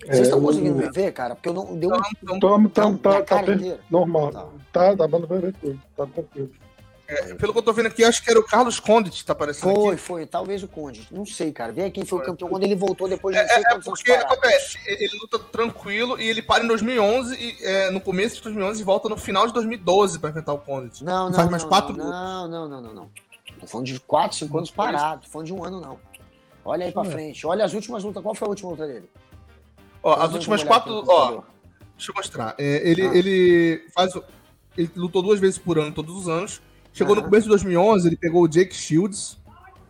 Vocês estão é, conseguindo me ver, cara? Porque eu não deu um. Toma, tá, tá, tá, tá normal. Tá, tá, dá pra ver tudo. Tá tranquilo. É, pelo que eu tô vendo aqui, acho que era o Carlos Conde que tá aparecendo Foi, aqui. foi, talvez o Conde. Não sei, cara. Vê quem foi, foi. o campeão quando ele voltou depois de é, é, é porque acontece, ele luta tranquilo e ele para em 2011 e é, no começo de 2011 e volta no final de 2012 para enfrentar o Conde. Não, não, Faz mais não, quatro não, não, não, não, não, não. Tô falando de quatro, cinco anos parado. Tô falando de um ano não. Olha aí para é. frente. Olha as últimas lutas. Qual foi a última luta dele? Ó, as últimas quatro, ó. Deixa eu mostrar. Ele, ah. ele faz, ele lutou duas vezes por ano, todos os anos. Chegou no começo de 2011, ele pegou o Jake Shields,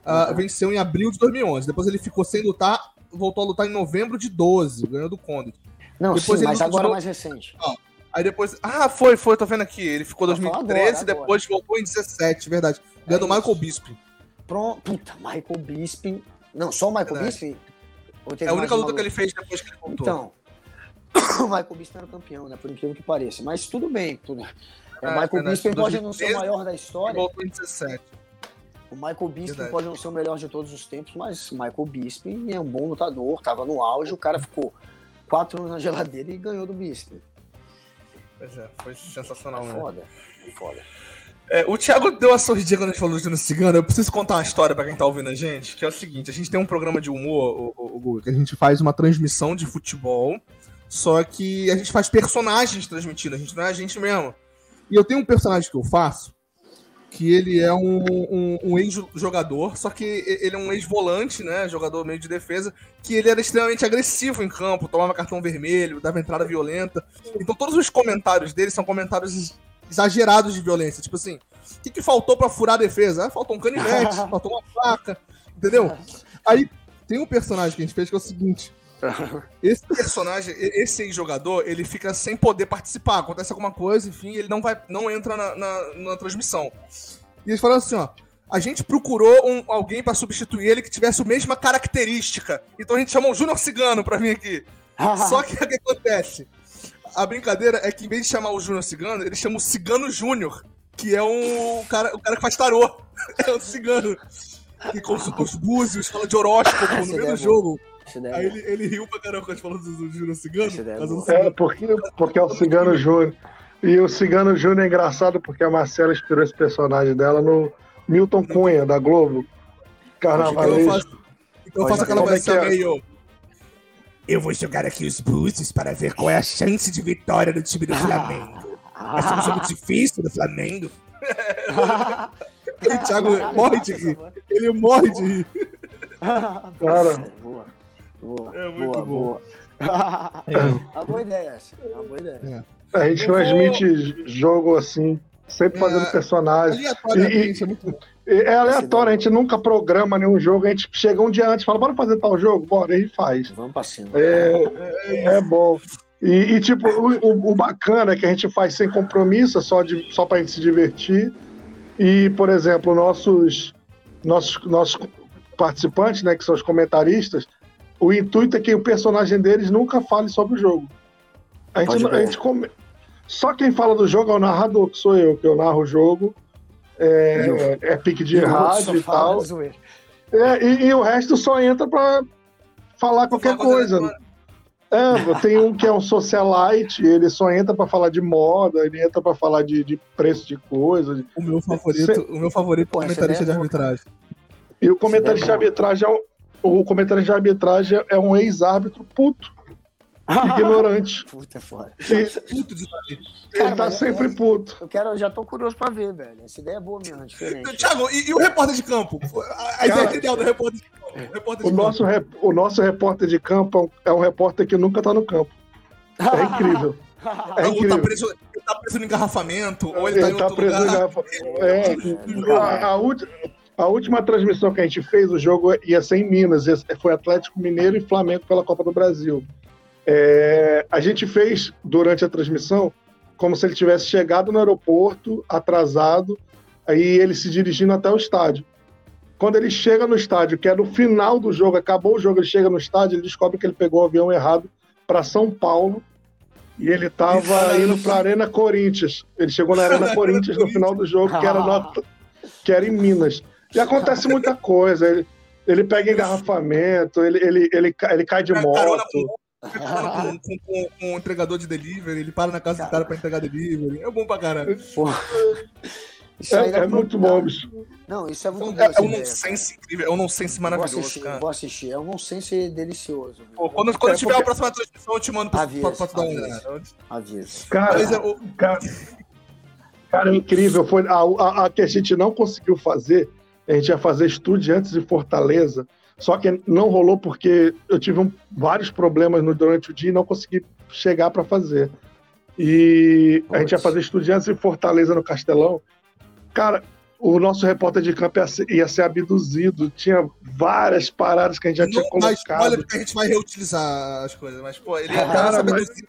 uh, venceu em abril de 2011. Depois ele ficou sem lutar, voltou a lutar em novembro de 12, ganhou do Condit. Não, depois sim, mas agora mais recente. Ah, aí depois. Ah, foi, foi, tô vendo aqui. Ele ficou em 2013, agora, depois agora. voltou em 17, verdade. Ganhou é do Michael Bisping. Pronto. Puta, Michael Bisping. Não, só o Michael Bisping? É a única luta que ele fez depois que ele voltou. Então, o Michael Bisping era o campeão, né? Por incrível que pareça. Mas tudo bem. Tudo... É, o Michael verdade. Bisping pode não ser o 2013, maior da história. voltou em 17. O Michael Bisping Verdade. pode não ser o melhor de todos os tempos, mas o Michael Bisping é um bom lutador, tava no auge, o cara ficou quatro anos na geladeira e ganhou do Bisping. Pois é, foi sensacional, né? Foda, foda. É, o Thiago deu uma sorridinha quando a gente falou do Júnior Cigano. Eu preciso contar uma história pra quem tá ouvindo a gente, que é o seguinte: a gente tem um programa de humor, o, o, que a gente faz uma transmissão de futebol, só que a gente faz personagens transmitindo, a gente não é a gente mesmo. E eu tenho um personagem que eu faço, que ele é um, um, um ex-jogador, só que ele é um ex-volante, né? Jogador meio de defesa, que ele era extremamente agressivo em campo, tomava cartão vermelho, dava entrada violenta. Então todos os comentários dele são comentários ex- exagerados de violência. Tipo assim, o que, que faltou pra furar a defesa? Ah, faltou um canivete, faltou uma faca, entendeu? Aí tem um personagem que a gente fez que é o seguinte. Esse personagem, esse ex-jogador, ele fica sem poder participar. Acontece alguma coisa, enfim, ele não vai, não entra na, na, na transmissão. E eles falaram assim, ó. A gente procurou um, alguém pra substituir ele que tivesse a mesma característica. Então a gente chamou o Júnior Cigano pra vir aqui. Só que o que acontece? A brincadeira é que em vez de chamar o Júnior Cigano, ele chama o Cigano Júnior, que é um cara, o cara que faz tarô. É um cigano. Que consulta os búzios, fala de horóscopo no meio do é boa. jogo. Aí é ele, ele riu pra caramba quando falou do, do Júnior Cigano. Ideia é. É, porque, porque é o Cigano Júnior. E o Cigano Júnior é engraçado porque a Marcela inspirou esse personagem dela no Milton Cunha, da Globo. Então Carnavalesco. faço, então eu faço aquela é que é? meio. Eu vou jogar aqui os búzios para ver qual é a chance de vitória do time do Flamengo. Vai ser um jogo difícil do Flamengo. o Thiago morre de rir. Ele morre de rir. Cara. Boa. Boa. É muito boa, bom. boa. Uma boa ideia essa. Uma boa ideia. A gente Eu vou- transmite jogo assim, sempre fazendo É, personagem. Aleatoriamente, é muito. E É aleatório, a gente nunca programa nenhum jogo, a gente chega um dia antes e fala, bora fazer tal jogo? Bora, e faz. Vamos pra cima. É, é bom. E, e, tipo, o, o- o bacana é que a gente faz sem compromisso, é só, de, só pra gente se divertir. E, por exemplo, nossos, nossos, nossos participantes, né, que são os comentaristas, o intuito é que o personagem deles nunca fale sobre o jogo. A gente, a gente come... Só quem fala do jogo é o narrador, que sou eu, que eu narro o jogo. É, é pique de rádio e fala tal. É, e, e o resto só entra pra falar qualquer Falar coisa. É, tem um que é um socialite, ele só entra pra falar de moda, ele entra pra falar de, de preço de coisa. de- O meu favorito, o meu favorito Pô, comentarista de é boa. arbitragem. E o comentarista de é arbitragem é um, o comentarista de arbitragem é um ex-árbitro puto, ignorante. Puta foda. E Puto de ele tá é- sempre puto. Eu quero, eu já tô curioso pra ver, velho. Essa ideia é boa mesmo, é diferente. Thiago, e, e o repórter de campo? A, ideia ideal do repórter de campo. O repórter O de nosso, rep- o nosso repórter de campo é um repórter que nunca tá no campo. É incrível. É campo. Ou tá incrível. preso, ele tá preso no engarrafamento, ou ele, Ele tá em tá preso em lugar. garrafa. É, a, a ulti- a última transmissão que a gente fez, o jogo ia ser em Minas, foi Atlético Mineiro e Flamengo pela Copa do Brasil. É, a gente fez durante a transmissão como se ele tivesse chegado no aeroporto, atrasado, aí ele se dirigindo até o estádio. Quando ele chega no estádio, que é no final do jogo, acabou o jogo, ele chega no estádio, ele descobre que ele pegou o avião errado para São Paulo e ele estava indo para a Arena Corinthians. Ele chegou na Arena Corinthians no final do jogo, que era, no- que era em Minas. E acontece muita coisa. Ele, ele pega engarrafamento, ele, ele, ele, ele cai de moto. com, com, com, um entregador de delivery, ele para na casa do cara pra entregar delivery. É bom pra caralho. É, é pra- muito bom, bicho. Não, isso é muito bom. É, essa é um nonsense incrível, é um nonsense cara. Vou maravilhoso, assistir, cara. vou assistir. É um nonsense delicioso. Pô, quando quando É, tiver porque- a próxima transmissão, eu te mando pra, Avisa, pra, pra dar olhada. Aviso. Cara, Mas é, o- Cara, cara, é incrível. Foi a, a, a que a gente não conseguiu fazer, a gente ia fazer Estudiantes de Fortaleza, só que não rolou porque eu tive um- vários problemas no- durante o dia e não consegui chegar para fazer. E a gente ia fazer Estudiantes de Fortaleza no Castelão. Cara, o nosso repórter de campo ia ser, ia ser abduzido. Tinha várias paradas que a gente já tinha não spoiler colocado. porque a gente vai reutilizar as coisas, mas, pô, ele Cara, cara, vai ser mas- abduzido.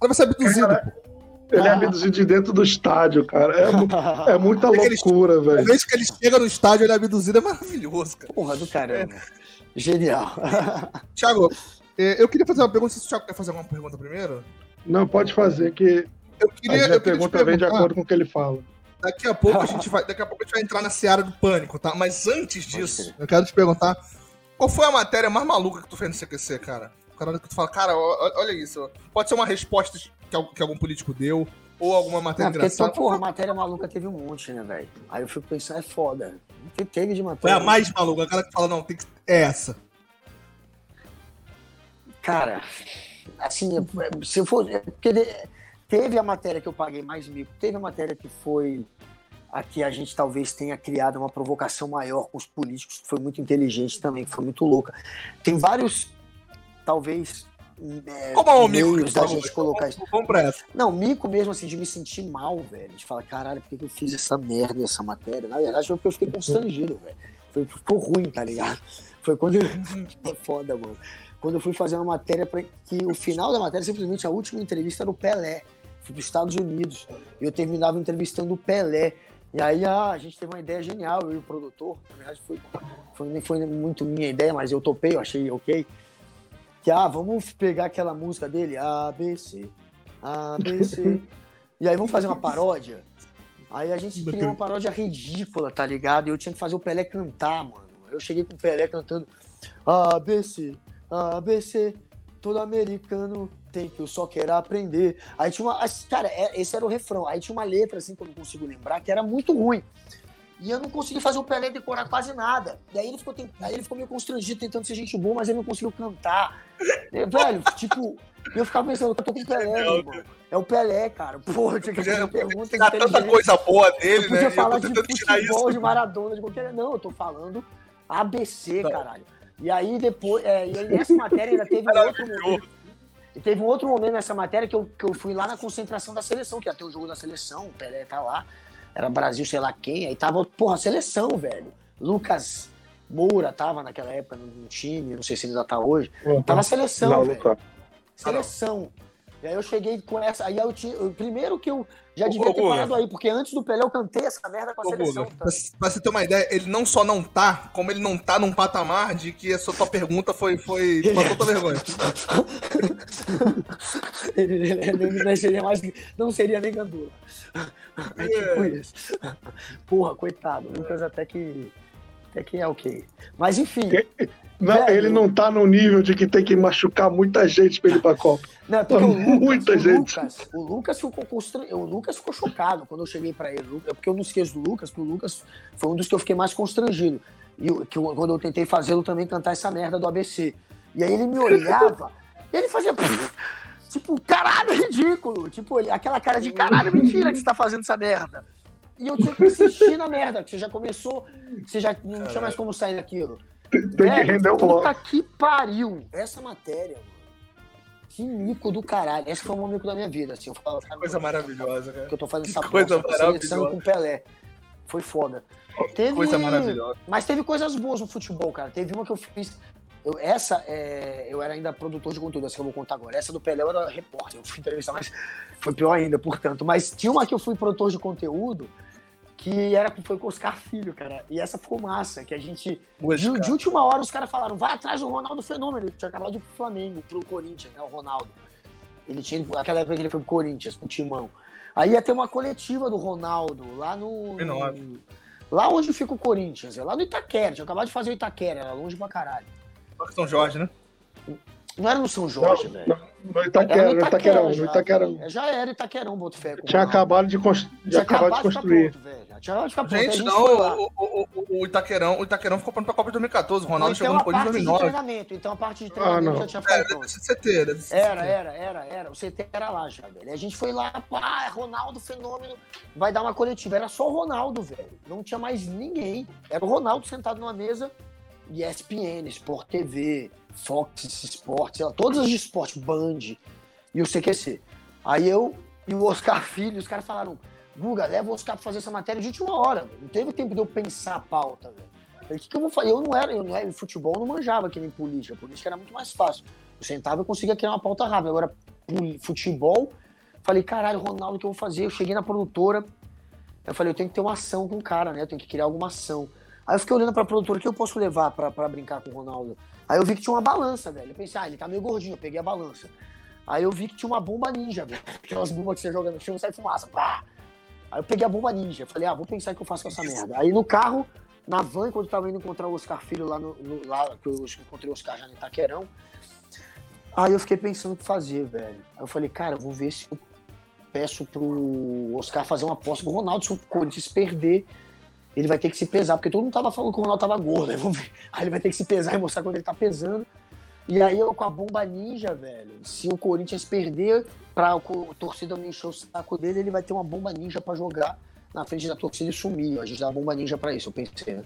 Ela vai ser abduzido, Cara. Ele é abduzido de dentro do estádio, cara. É, é muita loucura, A velho. vez que ele chega no estádio, ele é abduzido, é maravilhoso, cara. Porra do caramba. Genial. Thiago, É, eu queria fazer uma pergunta, se o Thiago quer fazer alguma pergunta primeiro? Não, pode fazer, que eu queria, a, eu pergunta vem de acordo com o que ele fala. Daqui a pouco a gente vai, daqui a pouco a gente vai entrar na seara do pânico, tá? Mas antes disso, eu quero te perguntar qual foi a matéria mais maluca que tu fez no CQC, cara? O cara que tu fala, cara, olha isso. Pode ser uma resposta que algum político deu, ou alguma matéria não, engraçada. Porque, porra, matéria maluca teve um monte, né, velho? Aí eu fico pensando, é foda. O que teve de matéria? Foi a mais maluca, aquela que fala, não, tem que. É essa. Cara, assim, se eu for. Porque teve a matéria que eu paguei mais mico, teve a matéria que foi a que a gente talvez tenha criado uma provocação maior com os políticos, que foi muito inteligente também, que foi muito louca. Tem vários, talvez, é, Como é o mico da gente colocar isso. Vamos pra essa. Não, mico mesmo, assim, de me sentir mal, velho. De falar, caralho, por que eu fiz essa merda, essa matéria? Na verdade, foi porque eu fiquei constrangido, velho. Foi, ficou ruim, tá ligado? Foi quando. é foda, mano. Quando eu fui fazer uma matéria pra que o final da matéria, simplesmente a última entrevista era o Pelé. Fui para os Estados Unidos. E eu terminava entrevistando o Pelé. E aí ah, a gente teve uma ideia genial, eu e o produtor. Na verdade, foi, foi, nem foi muito minha ideia, mas eu topei, eu achei ok. Que, ah, vamos pegar aquela música dele, ABC, ABC. e aí vamos fazer uma paródia. Aí a gente criou uma paródia ridícula, tá ligado? E eu tinha que fazer o Pelé cantar, mano. Eu cheguei com o Pelé cantando ABC, ABC, todo americano tem que eu só quero aprender. Aí tinha uma. Cara, é, esse era o refrão. Aí tinha uma letra, assim, que eu não consigo lembrar, que era muito ruim. E eu não consegui fazer o Pelé decorar quase nada. E aí ele ficou, aí ele ficou meio constrangido tentando ser gente boa, mas ele não conseguiu cantar. É, velho, tipo, eu ficava pensando, eu tô com o Pelé, meu irmão. É o Pelé, cara. Porra, tinha que fazer uma pergunta. Tá tanta coisa boa dele, eu né? falar de futebol, de Maradona, de qualquer. Não, eu tô falando ABC, não. caralho. E aí depois, é, e aí nessa matéria ainda teve um outro momento. E teve um outro momento nessa matéria que eu, que eu fui lá na concentração da seleção, que ia ter o jogo da seleção, o Pelé tá lá era Brasil, sei lá quem, aí tava, porra, seleção, velho. Lucas Moura tava naquela época no time, não sei se ele ainda tá hoje. Uhum. Tava seleção, não, velho. Seleção. E aí eu cheguei com essa. Aí eu tinha. Primeiro que eu já devia ter parado aí, porque antes do Pelé eu cantei essa merda com a seleção. Tá? Pra, você ter uma ideia, ele não só não tá, como ele não tá num patamar de que essa tua pergunta foi. foi passou tua vergonha. ele não seria mais. Não seria nem gandula. É tipo isso. Porra, coitado. Lucas até que. Até que é ok. Mas enfim. Não, velho, ele não tá no nível de que tem que machucar muita gente pra ele ir pra Copa. Não, é porque o Lucas, muita o gente. Lucas, o Lucas ficou constran... o Lucas ficou chocado quando eu cheguei para ele. É porque eu não esqueço do Lucas, porque o Lucas foi um dos que eu fiquei mais constrangido. E que eu, quando eu tentei fazê-lo também cantar essa merda do ABC. E aí ele me olhava, e ele fazia tipo, caralho, ridículo. Tipo, aquela cara de caralho, mentira que você tá fazendo essa merda. E eu tinha que insistir na merda, que você já começou, você já não tinha mais como sair daquilo. Tem que render o Puta que pariu. Essa matéria, mano. Que mico do caralho. Esse foi o mico da minha vida, assim. Eu falo, que coisa maravilhosa, cara. Que eu tô fazendo que essa coisa seleção com Pelé. Foi foda. Teve... Coisa maravilhosa. Mas teve coisas boas no futebol, cara. Teve uma que eu fiz. Eu, essa, é... eu era ainda produtor de conteúdo, essa que eu vou contar agora. Essa do Pelé eu era repórter. Eu fui entrevistar, mas foi pior ainda, portanto. Mas tinha uma que eu fui produtor de conteúdo que era, foi com o Oscar Filho, cara. E essa ficou massa, que a gente. De, de, última hora os caras falaram, vai atrás do Ronaldo Fenômeno. Ele tinha acabado de ir pro Flamengo, pro Corinthians, né? O Ronaldo. Ele tinha. Naquela época ele foi pro Corinthians, pro Timão. Aí ia ter uma coletiva do Ronaldo lá no. no lá onde fica o Corinthians, lá no Itaquera. Tinha acabado de fazer o Itaquera, era longe pra caralho. São Jorge, né? Não era no São Jorge, velho. No Itaquera, no Itaquerão, no Itaquerão. Já era Itaquerão, Botafé. Tinha acabado de, constru... Tinha acabado de construir. Pronto, tinha de ficar pronto. Gente, não, o, o, o, Itaquerão, o Itaquerão ficou pronto pra Copa de 2014. O Ronaldo então, chegou no Corinthians em 2009. Treinamento, então a parte de treinamento ah, já tinha ficado é, pronto. CT, deve ser era, era, era, era. O CT era lá já, velho. A gente foi lá, pá, Ronaldo, fenômeno, vai dar uma coletiva. Era só o Ronaldo, velho. Não tinha mais ninguém. Era o Ronaldo sentado numa mesa, ESPN, Sport TV, Fox Sports, todas as de esporte, Band e o CQC. Aí eu e o Oscar Filho, os caras falaram, Guga, leva o Oscar pra fazer essa matéria de última hora. Não teve tempo de eu pensar a pauta, o que, que, eu vou fazer? Eu não era, eu não era, futebol não manjava que nem política. Política era muito mais fácil. Eu sentava e conseguia criar uma pauta rápida. Agora, futebol, falei, caralho, Ronaldo, o que eu vou fazer? Eu cheguei na produtora, eu falei, eu tenho que ter uma ação com o cara, né? Eu tenho que criar alguma ação. Aí eu fiquei olhando pra produtora, o que eu posso levar pra, pra brincar com o Ronaldo? Aí eu vi que tinha uma balança, velho. Eu pensei, ah, ele tá meio gordinho, eu peguei a balança. Aí eu vi que tinha uma bomba ninja, velho. Aquelas bombas que você joga no chão e sai fumaça. Pá! Aí eu peguei a bomba ninja. Falei, ah, vou pensar o que eu faço com essa merda. Aí no carro, na van, quando eu tava indo encontrar o Oscar Filho lá, no, no lá que eu encontrei o Oscar já no Itaquerão, aí eu fiquei pensando o que fazer, velho. Aí eu falei, cara, vou ver se eu peço pro Oscar fazer uma aposta com o Ronaldo. Se o Corinthians perder, ele vai ter que se pesar, porque todo mundo tava falando que o Ronaldo tava gordo. Aí, aí ele vai ter que se pesar e mostrar quando ele tá pesando. E aí eu com a bomba ninja, velho, se o Corinthians perder pra o torcida não encher o saco dele, ele vai ter uma bomba ninja para jogar na frente da torcida e sumir. A gente dá uma bomba ninja pra isso, eu pensei, né?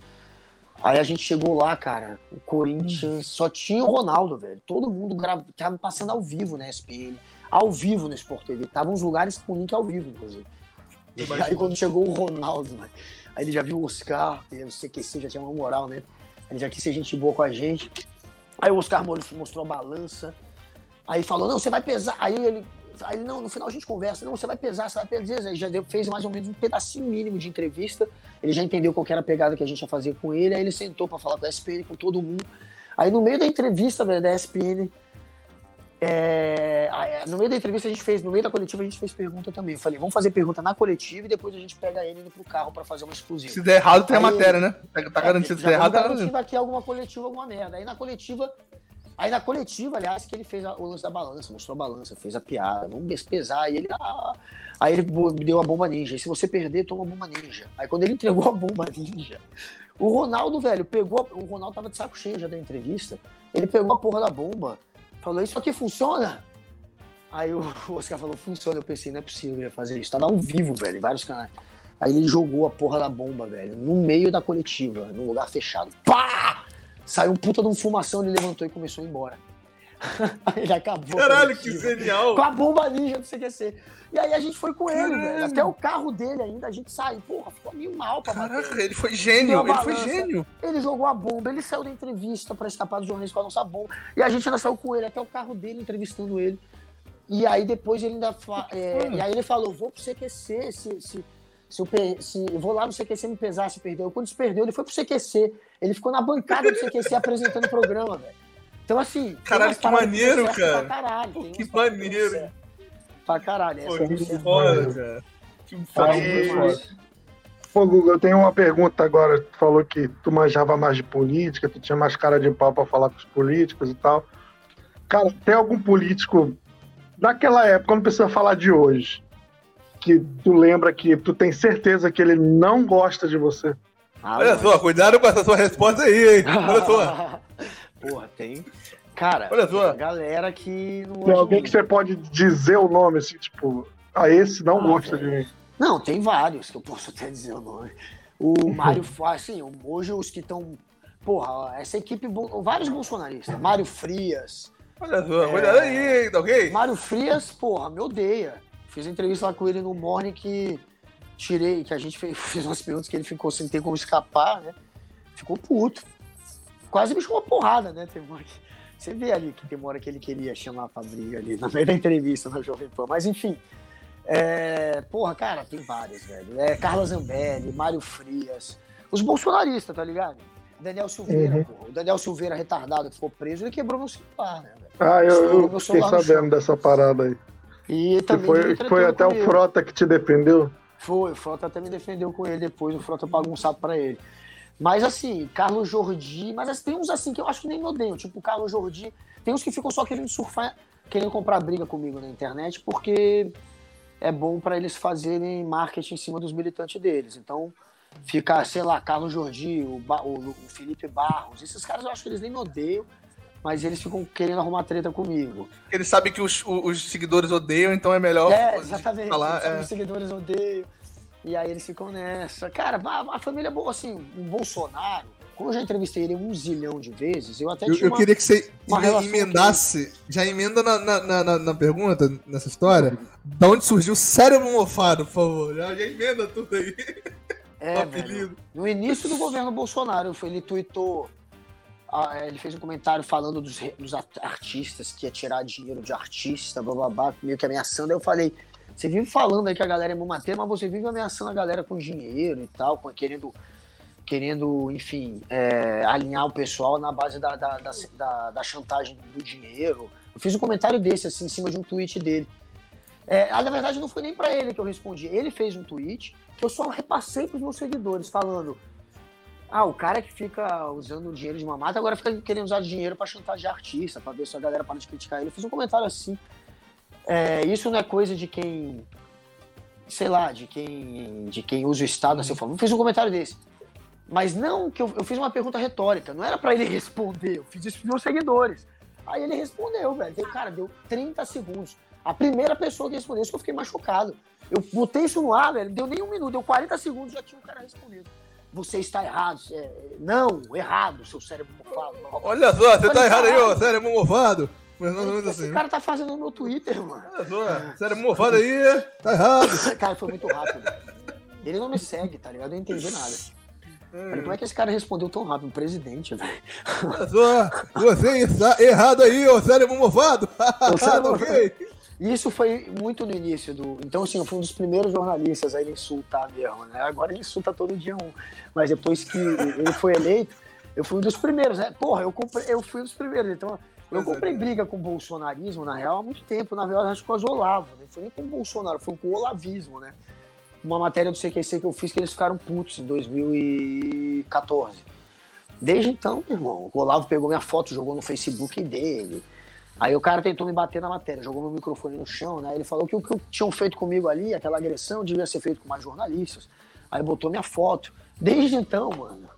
Aí a gente chegou lá, cara, o Corinthians só tinha o Ronaldo, velho. Todo mundo grava, tava passando ao vivo na SPN, ao vivo no Sport TV. Tava uns lugares com link ao vivo, inclusive. E aí quando chegou o Ronaldo, velho, aí ele já viu o Oscar, o CQC já tinha uma moral, né? Ele já quis ser gente boa com a gente. Aí o Oscar mostrou a balança. Aí falou, não, você vai pesar. Aí ele, aí não, no final a gente conversa, não, você vai pesar, você vai pesar. Aí já deu, fez mais ou menos um pedacinho mínimo de entrevista. Ele já entendeu qual era a pegada que a gente ia fazer com ele. Aí ele sentou para falar com a SPN, com todo mundo. Aí no meio da entrevista, velho, da SPN, é, no meio da entrevista a gente fez, no meio da coletiva a gente fez pergunta também. Eu falei, vamos fazer pergunta na coletiva e depois a gente pega ele indo pro carro para fazer uma exclusiva. Se der errado, tem a matéria, né? Tá, tá garantido. Se der errado, tá garantido. aqui alguma coletiva, alguma merda. Aí na coletiva, aí na coletiva, aliás, que ele fez o lance da balança, mostrou a balança, fez a piada, vamos pesar. Aí ele, ah, aí ele deu a bomba ninja. E se você perder, toma a bomba ninja. Aí quando ele entregou a bomba ninja, o Ronaldo, velho, pegou. O Ronaldo tava de saco cheio já da entrevista. Ele pegou a porra da bomba falou, isso aqui funciona? Aí o Oscar falou, funciona. Eu pensei, não é possível fazer isso. Tava ao vivo, velho, em vários canais. Aí ele jogou a porra da bomba, velho, no meio da coletiva, num lugar fechado. Pá! Saiu um puta de uma fumação, ele levantou e começou a ir embora. ele acabou. Caralho, que genial! Com a bomba ninja do CQC. E aí a gente foi com ele, velho. Até o carro dele ainda, a gente saiu. Porra, ficou meio mal pra Caraca, bater. ele foi gênio, ele foi gênio. Ele jogou a bomba, ele saiu da entrevista pra escapar do jornalista com a nossa bomba. E a gente ainda saiu com ele, até o carro dele entrevistando ele. E aí depois ele ainda. É, e aí ele falou: vou pro CQC se, se, se, eu, se eu vou lá no CQC me pesar se perdeu. Quando se perdeu, ele foi pro CQC. Ele ficou na bancada do CQC apresentando o programa, velho. Então, assim. Caralho, que maneiro, cara. Caralho, Pô, que maneiro. Pra caralho. Pô, que foda, cara. Que foda. Pô, Google, eu tenho uma pergunta agora. Tu falou que tu manjava mais de política, tu tinha mais cara de pau pra falar com os políticos e tal. Cara, tem algum político daquela época, não precisa falar de hoje, que tu lembra que tu tem certeza que ele não gosta de você? Ah, Olha só, cuidado com essa sua resposta aí, hein? Olha só. Porra, tem. Cara, Olha só. galera que não Tem alguém que você pode dizer o nome, assim, tipo, a ah, esse não ah, gosta de mim. Não, tem vários que eu posso até dizer o nome. O Mário, assim, hoje os que estão. Porra, essa equipe, vários bolsonaristas. Mário Frias. Olha só, é, cuidado aí, tá ok? Mário Frias, porra, me odeia. Fiz entrevista lá com ele no Morning que tirei, que a gente fez, fez umas perguntas que ele ficou sem ter como escapar, né? Ficou puto quase me chamou porrada, né? Tem uma... Você vê ali que tem uma hora que ele queria chamar pra briga ali no meio da entrevista na Jovem Pan. Mas enfim. É... Porra, cara, tem vários, velho. É Carla Zambelli, Mário Frias. Os bolsonaristas, tá ligado? Daniel Silveira, uhum. porra. O Daniel Silveira retardado que ficou preso, ele quebrou meu celular, né, velho? Ah, eu, eu fiquei sabendo dessa parada aí. E também foi, foi até o Frota que te defendeu? Foi, o Frota até me defendeu com ele depois, o Frota pagou um sapo pra ele. Mas assim, Carlos Jordi, mas assim, tem uns assim que eu acho que nem me odeiam, tipo Carlos Jordi. Tem uns que ficam só querendo surfar, querendo comprar briga comigo na internet, porque é bom para eles fazerem marketing em cima dos militantes deles. Então, fica, sei lá, Carlos Jordi, o, o, o Felipe Barros, esses caras eu acho que eles nem me odeiam, mas eles ficam querendo arrumar treta comigo. Eles sabem que os, os seguidores odeiam, então é melhor é, exatamente, falar. É. Os seguidores odeiam. E aí eles ficam nessa. Cara, a, a família é boa, assim, o Bolsonaro, como eu já entrevistei ele um zilhão de vezes, eu até eu, tinha Eu, queria que você emendasse, já emenda na, na, na, na, pergunta, nessa história, da onde surgiu o cérebro mofado, por favor. Já, já emenda tudo aí. É, velho, no início do governo Bolsonaro, ele tweetou, ele fez um comentário falando dos, dos artistas, que ia tirar dinheiro de artista, blá, blá, blá, meio que ameaçando. Aí eu falei, você vive falando aí que a galera é mumateira, mas você vive ameaçando a galera com dinheiro e tal, com, querendo querendo, enfim, é, alinhar o pessoal na base da, da, da, da, da chantagem do dinheiro. Eu fiz um comentário desse, assim, em cima de um tweet dele. É, na verdade, não foi nem para ele que eu respondi. Ele fez um tweet que eu só repassei para os meus seguidores, falando: Ah, o cara que fica usando o dinheiro de mamata agora fica querendo usar dinheiro para chantagear artista, para ver se a galera para de criticar ele. Eu fiz um comentário assim. É, isso não é coisa de quem, sei lá, de quem, de quem usa o Estado a seu favor. Eu fiz um comentário desse. Mas não que eu, eu fiz uma pergunta retórica, não era para ele responder, eu fiz isso para meus seguidores. Aí ele respondeu, velho. Deu, cara, deu 30 segundos. A primeira pessoa que respondeu isso que eu fiquei machucado. Eu botei isso no ar, velho, deu nem um minuto, deu 40 segundos já tinha um cara respondido. Você está errado. É... Não, errado, seu cérebro mofado. Olha só, você tá errado aí, ô cérebro mofado. Mas não, Esse assim. cara tá fazendo no meu Twitter, mano. Olha só, cérebro mofado aí, tá errado. cara, foi muito rápido. Ele não me segue, tá ligado? Eu não entendi nada. Falei, como é que esse cara respondeu tão rápido? Presidente, velho. Só, você está errado aí, ô cérebro mofado. O cérebro ok. Isso foi muito no início do. Então, assim, eu fui um dos primeiros jornalistas a ele insultar mesmo, né? Agora ele insulta todo dia um. Mas depois que ele foi eleito, eu fui um dos primeiros, né? Porra, eu, comprei, eu fui um dos primeiros. Então, eu comprei briga com o bolsonarismo, na real, há muito tempo. Na verdade, acho que com o Olavo. Não foi nem com o Bolsonaro, foi com o olavismo, né? Uma matéria do CQC que eu fiz que eles ficaram putos em 2014. Desde então, meu irmão, o Olavo pegou minha foto, jogou no Facebook dele Aí o cara tentou me bater na matéria, jogou meu microfone no chão, né? Ele falou que o que tinham feito comigo ali, aquela agressão, devia ser feito com mais jornalistas. Aí botou minha foto. Desde então, mano,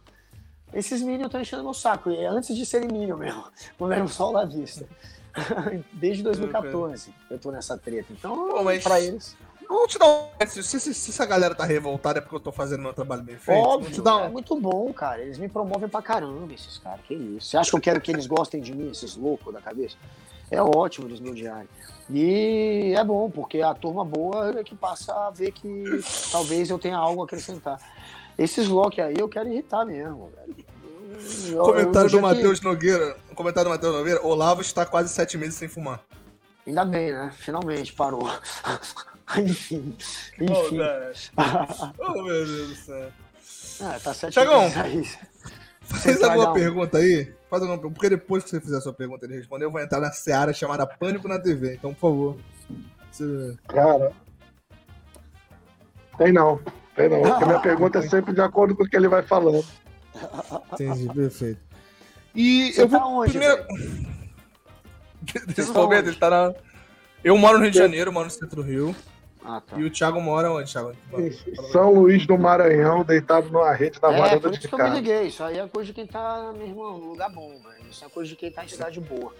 esses Minions estão enchendo meu saco. E antes de serem Minion mesmo, não eram só o Vista. Desde 2014 eu tô nessa treta. Então, Pô, mas... pra eles. Vamos te dar um. Se, se, se, essa galera tá revoltada é porque eu tô fazendo meu trabalho bem feito. Óbvio, um... é muito bom, cara. Eles me promovem pra caramba, esses caras. Que isso. Você acha que eu quero que eles gostem de mim, esses loucos da cabeça? é ótimo eles me odiarem. E é bom, porque a turma boa é que passa a ver que talvez eu tenha algo a acrescentar. Esses Loki aí eu quero irritar mesmo, velho. Comentário do Matheus que... Nogueira. Comentário do Matheus Nogueira. Olavo está quase sete meses sem fumar. Ainda bem, né? Finalmente parou. enfim. Enfim. Oh, oh, meu Deus do céu. Ah, tá sete Chegão, meses aí. Faz alguma pergunta aí? Faz alguma pergunta, porque depois que você fizer a sua pergunta e ele responder, eu vou entrar na seara chamada Pânico na TV. Então, por favor. Você... Cara. Tem não. Não. Porque minha pergunta é sempre de acordo com o que ele vai falando. Entendi, perfeito. E você eu vou. Tá onde, primeiro... Nesse momento, ele tá na. Eu moro no Rio de Janeiro, moro no centro do Rio. Ah, tá. E o Thiago mora onde, Thiago? São Luís do Maranhão, deitado numa rede na é, varanda por isso de que casa. eu me liguei. Isso aí é coisa de quem tá, meu irmão, no lugar bom, velho. Isso é coisa de quem tá em cidade boa.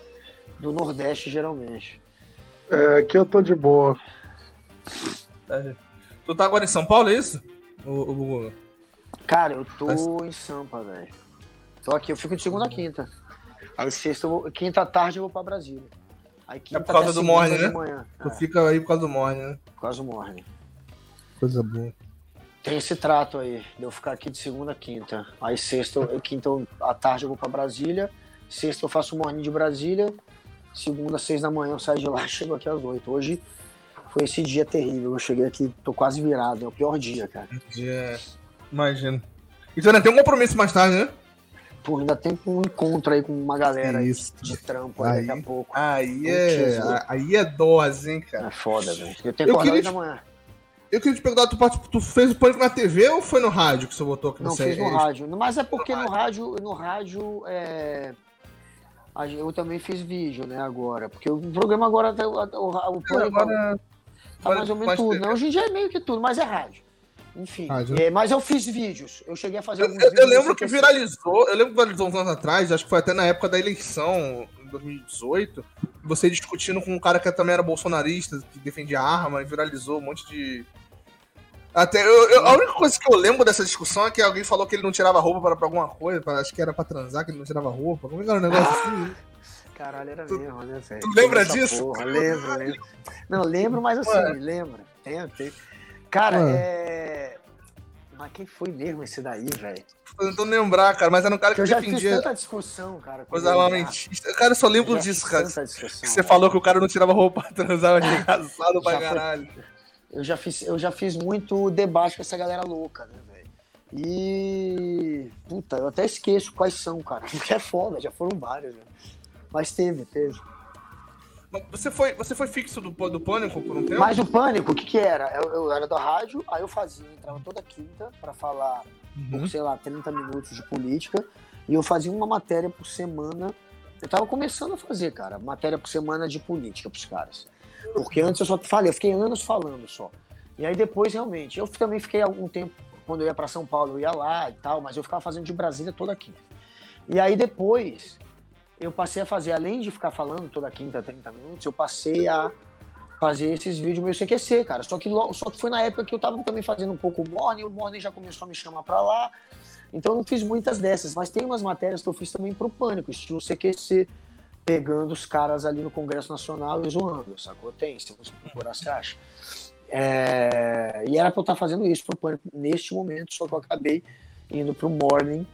Do Nordeste, geralmente. É, aqui eu tô de boa. É. Tu tá agora em São Paulo, é isso? O, o... Cara, eu tô tá... em Sampa, velho. Tô aqui, eu fico de segunda a quinta. Aí sexta, vou... quinta tarde eu vou pra Brasília. Aí é por causa do morning, né? Tu é. fica aí por causa do morning, né? Por causa do morning. Coisa boa. Tem esse trato aí, de eu ficar aqui de segunda a quinta. Aí sexta, quinta à tarde eu vou pra Brasília. Sexta eu faço o morning de Brasília. Segunda, seis da manhã eu saio de lá e chego aqui às oito. Hoje foi esse dia terrível. Eu cheguei aqui, tô quase virado. É o pior dia, cara. Dia. Imagino. E tu ainda tem um compromisso mais tarde, né? Pô, ainda tem um encontro aí com uma galera Isso. de trampo aí, daqui a pouco. Aí é, aí é dose, hein, cara. É foda, velho. Eu tenho que acordar te... da manhã. Eu queria te perguntar, tu, tu fez o pânico na TV ou foi no rádio que você botou que Não, fiz no é... rádio. Mas é porque no rádio, no rádio é... eu também fiz vídeo, né, agora. Porque o programa agora, o, o, o pânico agora, tá mais ou menos tudo. Né? Hoje em dia é meio que tudo, mas é rádio. Enfim. Ah, é, mas eu fiz vídeos. Eu cheguei a fazer alguns eu, vídeos. Eu lembro que viralizou. Eu lembro que viralizou uns anos atrás, acho que foi até na época da eleição, em 2018. Você discutindo com um cara que também era bolsonarista, que defendia arma, e viralizou um monte de. Até eu, eu, a única coisa que eu lembro dessa discussão é que alguém falou que ele não tirava roupa para, pra alguma coisa, pra, acho que era pra transar, que ele não tirava roupa. Como é que era um negócio ah, assim? Caralho, era tu, mesmo, né, velho? Tu lembra disso? Porra, lembro, lembro. Não, lembro, mas assim, Ué. lembra. Tem, tem. Cara, ah. é. Mas quem foi mesmo esse daí, velho? Tô tentando lembrar, cara, mas era um cara que, eu já defendia. Fiz tanta discussão, cara. Coisa lamentista. Cara, eu só lembro disso, cara. Que você falou que o cara não tirava roupa pra transar, mas engraçado pra caralho. Eu já, fiz, eu já fiz muito debate com essa galera louca, né, velho? E. Puta, eu até esqueço quais são, cara. Porque é foda, já foram vários. Né? Mas teve, teve. Você foi, você foi fixo do, do Pânico por um tempo? Mas o Pânico, o que que era? Eu, eu era da rádio, aí eu fazia, entrava toda quinta para falar, uhum. por, sei lá, 30 minutos de política, e eu fazia uma matéria por semana. Eu tava começando a fazer, cara, matéria por semana de política pros caras. Porque antes eu só falei, eu fiquei anos falando só. E aí depois, realmente, eu também fiquei algum tempo, quando eu ia para São Paulo, eu ia lá e tal, mas eu ficava fazendo de Brasília toda quinta. E aí depois, eu passei a fazer, além de ficar falando toda quinta, 30 minutos, eu passei a fazer esses vídeos meio CQC, cara. Só que, só que foi na época que eu tava também fazendo um pouco o Morning, o Morning já começou a me chamar pra lá. Então eu não fiz muitas dessas, mas tem umas matérias que eu fiz também pro Pânico, estilo CQC, pegando os caras ali no Congresso Nacional e zoando, sacou? Tem, se você procurar, você acha. É... E era pra eu estar fazendo isso pro Pânico neste momento, só que eu acabei indo pro Morning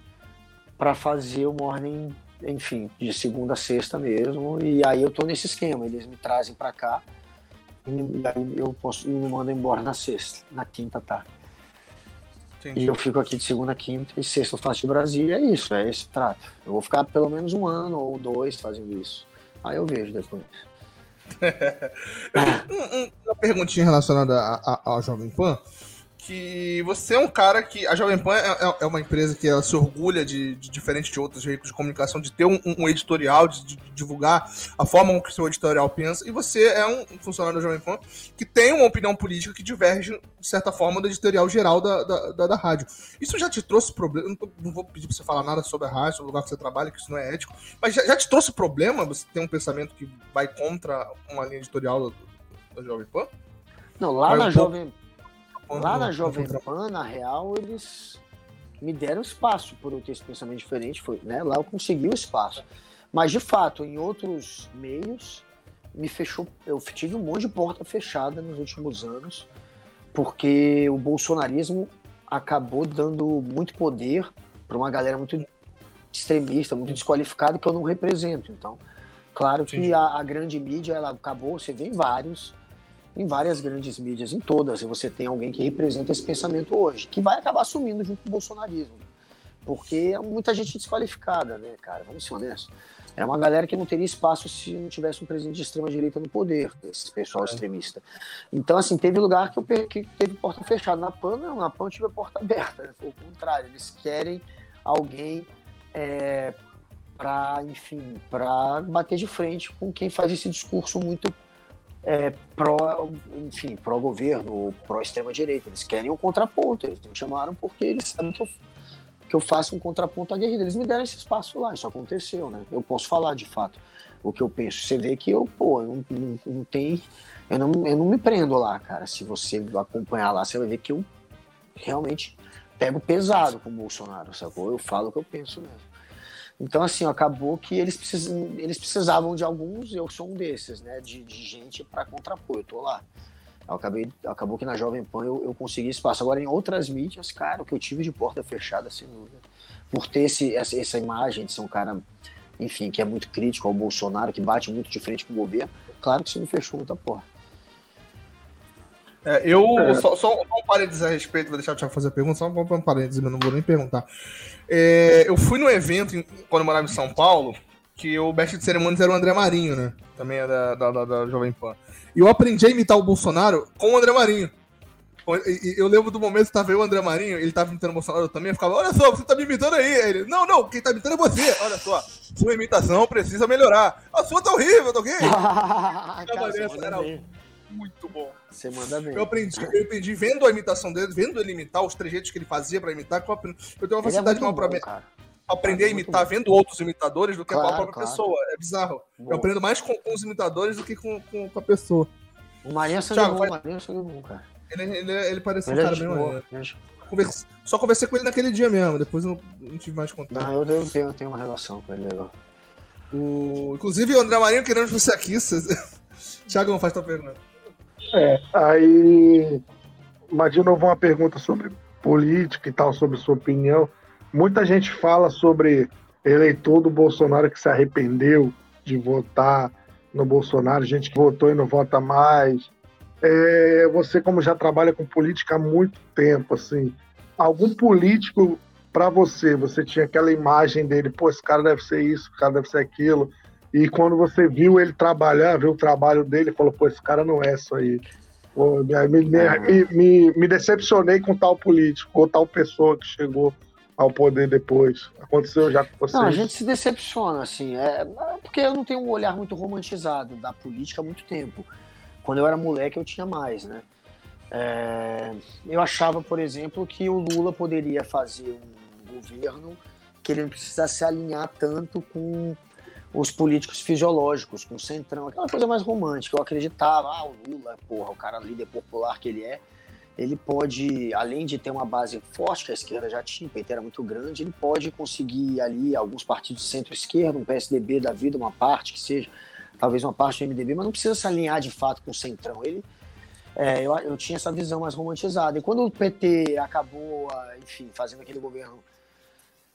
para fazer o Morning enfim, de segunda a sexta mesmo. E aí eu tô nesse esquema, eles me trazem para cá e aí eu posso me mandam embora na sexta, na quinta tá. Entendi. E eu fico aqui de segunda a quinta e sexta eu faço de Brasília, é isso, é esse trato. Eu vou ficar pelo menos um ano ou dois fazendo isso. Aí eu vejo depois. Uma perguntinha relacionada ao Jovem Pan que você é um cara que. A Jovem Pan é, é, é uma empresa que ela se orgulha de, de, diferente de outros veículos de comunicação, de ter um, um editorial, de, de, divulgar a forma como o seu editorial pensa, e você é um funcionário da Jovem Pan que tem uma opinião política que diverge, de certa forma, do editorial geral da, da, da, da rádio. Isso já te trouxe problema? Não, não, vou pedir pra você falar nada sobre a rádio, sobre o lugar que você trabalha, que isso não é ético, mas já, já te trouxe problema você ter um pensamento que vai contra uma linha editorial da, da Jovem Pan? Não, lá vai na um Jovem Pan Lá na Jovem Pan, na real, eles me deram espaço por eu ter esse pensamento diferente. Foi, né? Lá eu consegui o espaço. Mas, de fato, em outros meios, me fechou. Eu tive um monte de porta fechada nos últimos anos, porque o bolsonarismo acabou dando muito poder para uma galera muito extremista, muito desqualificada, que eu não represento. Então, claro que a, a, grande mídia ela acabou, você vê vários, em várias grandes mídias, em todas, e você tem alguém que representa esse pensamento hoje, que vai acabar assumindo junto com o bolsonarismo. Porque é muita gente desqualificada, né, cara? Vamos ser honestos. É uma galera que não teria espaço se não tivesse um presidente de extrema-direita no poder, esse pessoal é. extremista. Então, assim, teve lugar que, eu, que teve porta fechada. Na PAN, não, na PAN tive a porta aberta. Né? Foi o contrário, eles querem alguém é, para, enfim, para bater de frente com quem faz esse discurso muito é, pró, enfim, pró-governo, pró-extrema-direita. Eles querem um contraponto, eles me chamaram porque eles sabem que eu, que eu faço um contraponto aguerrido. Eles me deram esse espaço lá, isso aconteceu, né? Eu posso falar de fato o que eu penso. Você vê que eu, pô, não, não, não tem. Eu não, eu não me prendo lá, cara. Se você acompanhar lá, você vai ver que eu realmente pego pesado com o Bolsonaro, sacou? Eu falo o que eu penso mesmo. Então, assim, acabou que eles, precisam, eles precisavam de alguns, eu sou um desses, né? De, de gente para contrapor, eu tô lá. Eu acabei, acabou que na Jovem Pan eu, eu, consegui espaço. Agora, em outras mídias, cara, o que eu tive de porta fechada, sem dúvida. Por ter esse, essa, essa imagem de ser um cara, enfim, que é muito crítico ao Bolsonaro, que bate muito de frente com o governo, claro que isso me fechou muita porta. É, eu, é. Só, só, um parênteses a respeito, vou deixar o Thiago fazer a pergunta, só um parênteses, mas não vou nem perguntar. É, eu fui no evento, quando eu morava em São Paulo, que o mestre de cerimônias era o André Marinho, né? Também é da, da, da, da Jovem Pan. E eu aprendi a imitar o Bolsonaro com o André Marinho. Eu lembro do momento que tava eu, o André Marinho, ele tava imitando o Bolsonaro também, eu ficava, olha só, você tá me imitando aí. Ele, não, não, quem tá imitando é você. Olha só, sua imitação precisa melhorar. A sua tá horrível, tá ok? Cara, era muito bom. Você manda bem. Eu aprendi, eu aprendi vendo a imitação dele, vendo ele imitar, os trejeitos que ele fazia pra imitar, eu, eu tenho uma é facilidade é maior pra cara. aprender a imitar vendo outros imitadores do que claro, a própria claro. pessoa. É bizarro. Bom. Eu aprendo mais com, com, os imitadores do que com, com, com a pessoa. O Marinho é sangue bom, o Marinho é sangue bom, cara. Ele, ele, ele parece um cara bem maneiro. Converse... Só conversei com ele naquele dia mesmo, depois eu não tive mais contato. Não, eu tenho, eu tenho uma relação com ele legal. O... Inclusive, o André Marinho querendo você aqui. Thiago, não faz tua pergunta. É, aí, mas de novo uma pergunta sobre política e tal, sobre sua opinião. Muita gente fala sobre eleitor do Bolsonaro que se arrependeu de votar no Bolsonaro, gente que votou e não vota mais. É, você, como já trabalha com política há muito tempo, assim, algum político para você, você tinha aquela imagem dele, pô, esse cara deve ser isso, esse cara deve ser aquilo. E quando você viu ele trabalhar, viu o trabalho dele, falou, pô, esse cara não é isso aí. Pô, me, me, me, me, me decepcionei com tal político, ou tal pessoa que chegou ao poder depois. Aconteceu já com vocês? Não, a gente se decepciona, assim. É, porque eu não tenho um olhar muito romantizado da política há muito tempo. Quando eu era moleque, eu tinha mais, né? É, eu achava, por exemplo, que o Lula poderia fazer um governo que ele não precisasse se alinhar tanto com os políticos fisiológicos, com o centrão, aquela coisa mais romântica. Eu acreditava, ah, o Lula, porra, o cara líder popular que ele é, ele pode, além de ter uma base forte, que a esquerda já tinha, o PT era muito grande, ele pode conseguir ali alguns partidos de centro-esquerda, um PSDB da vida, uma parte que seja, talvez uma parte do MDB, mas não precisa se alinhar de fato com o centrão. Ele, é, eu, eu tinha essa visão mais romantizada. E quando o PT acabou, enfim, fazendo aquele governo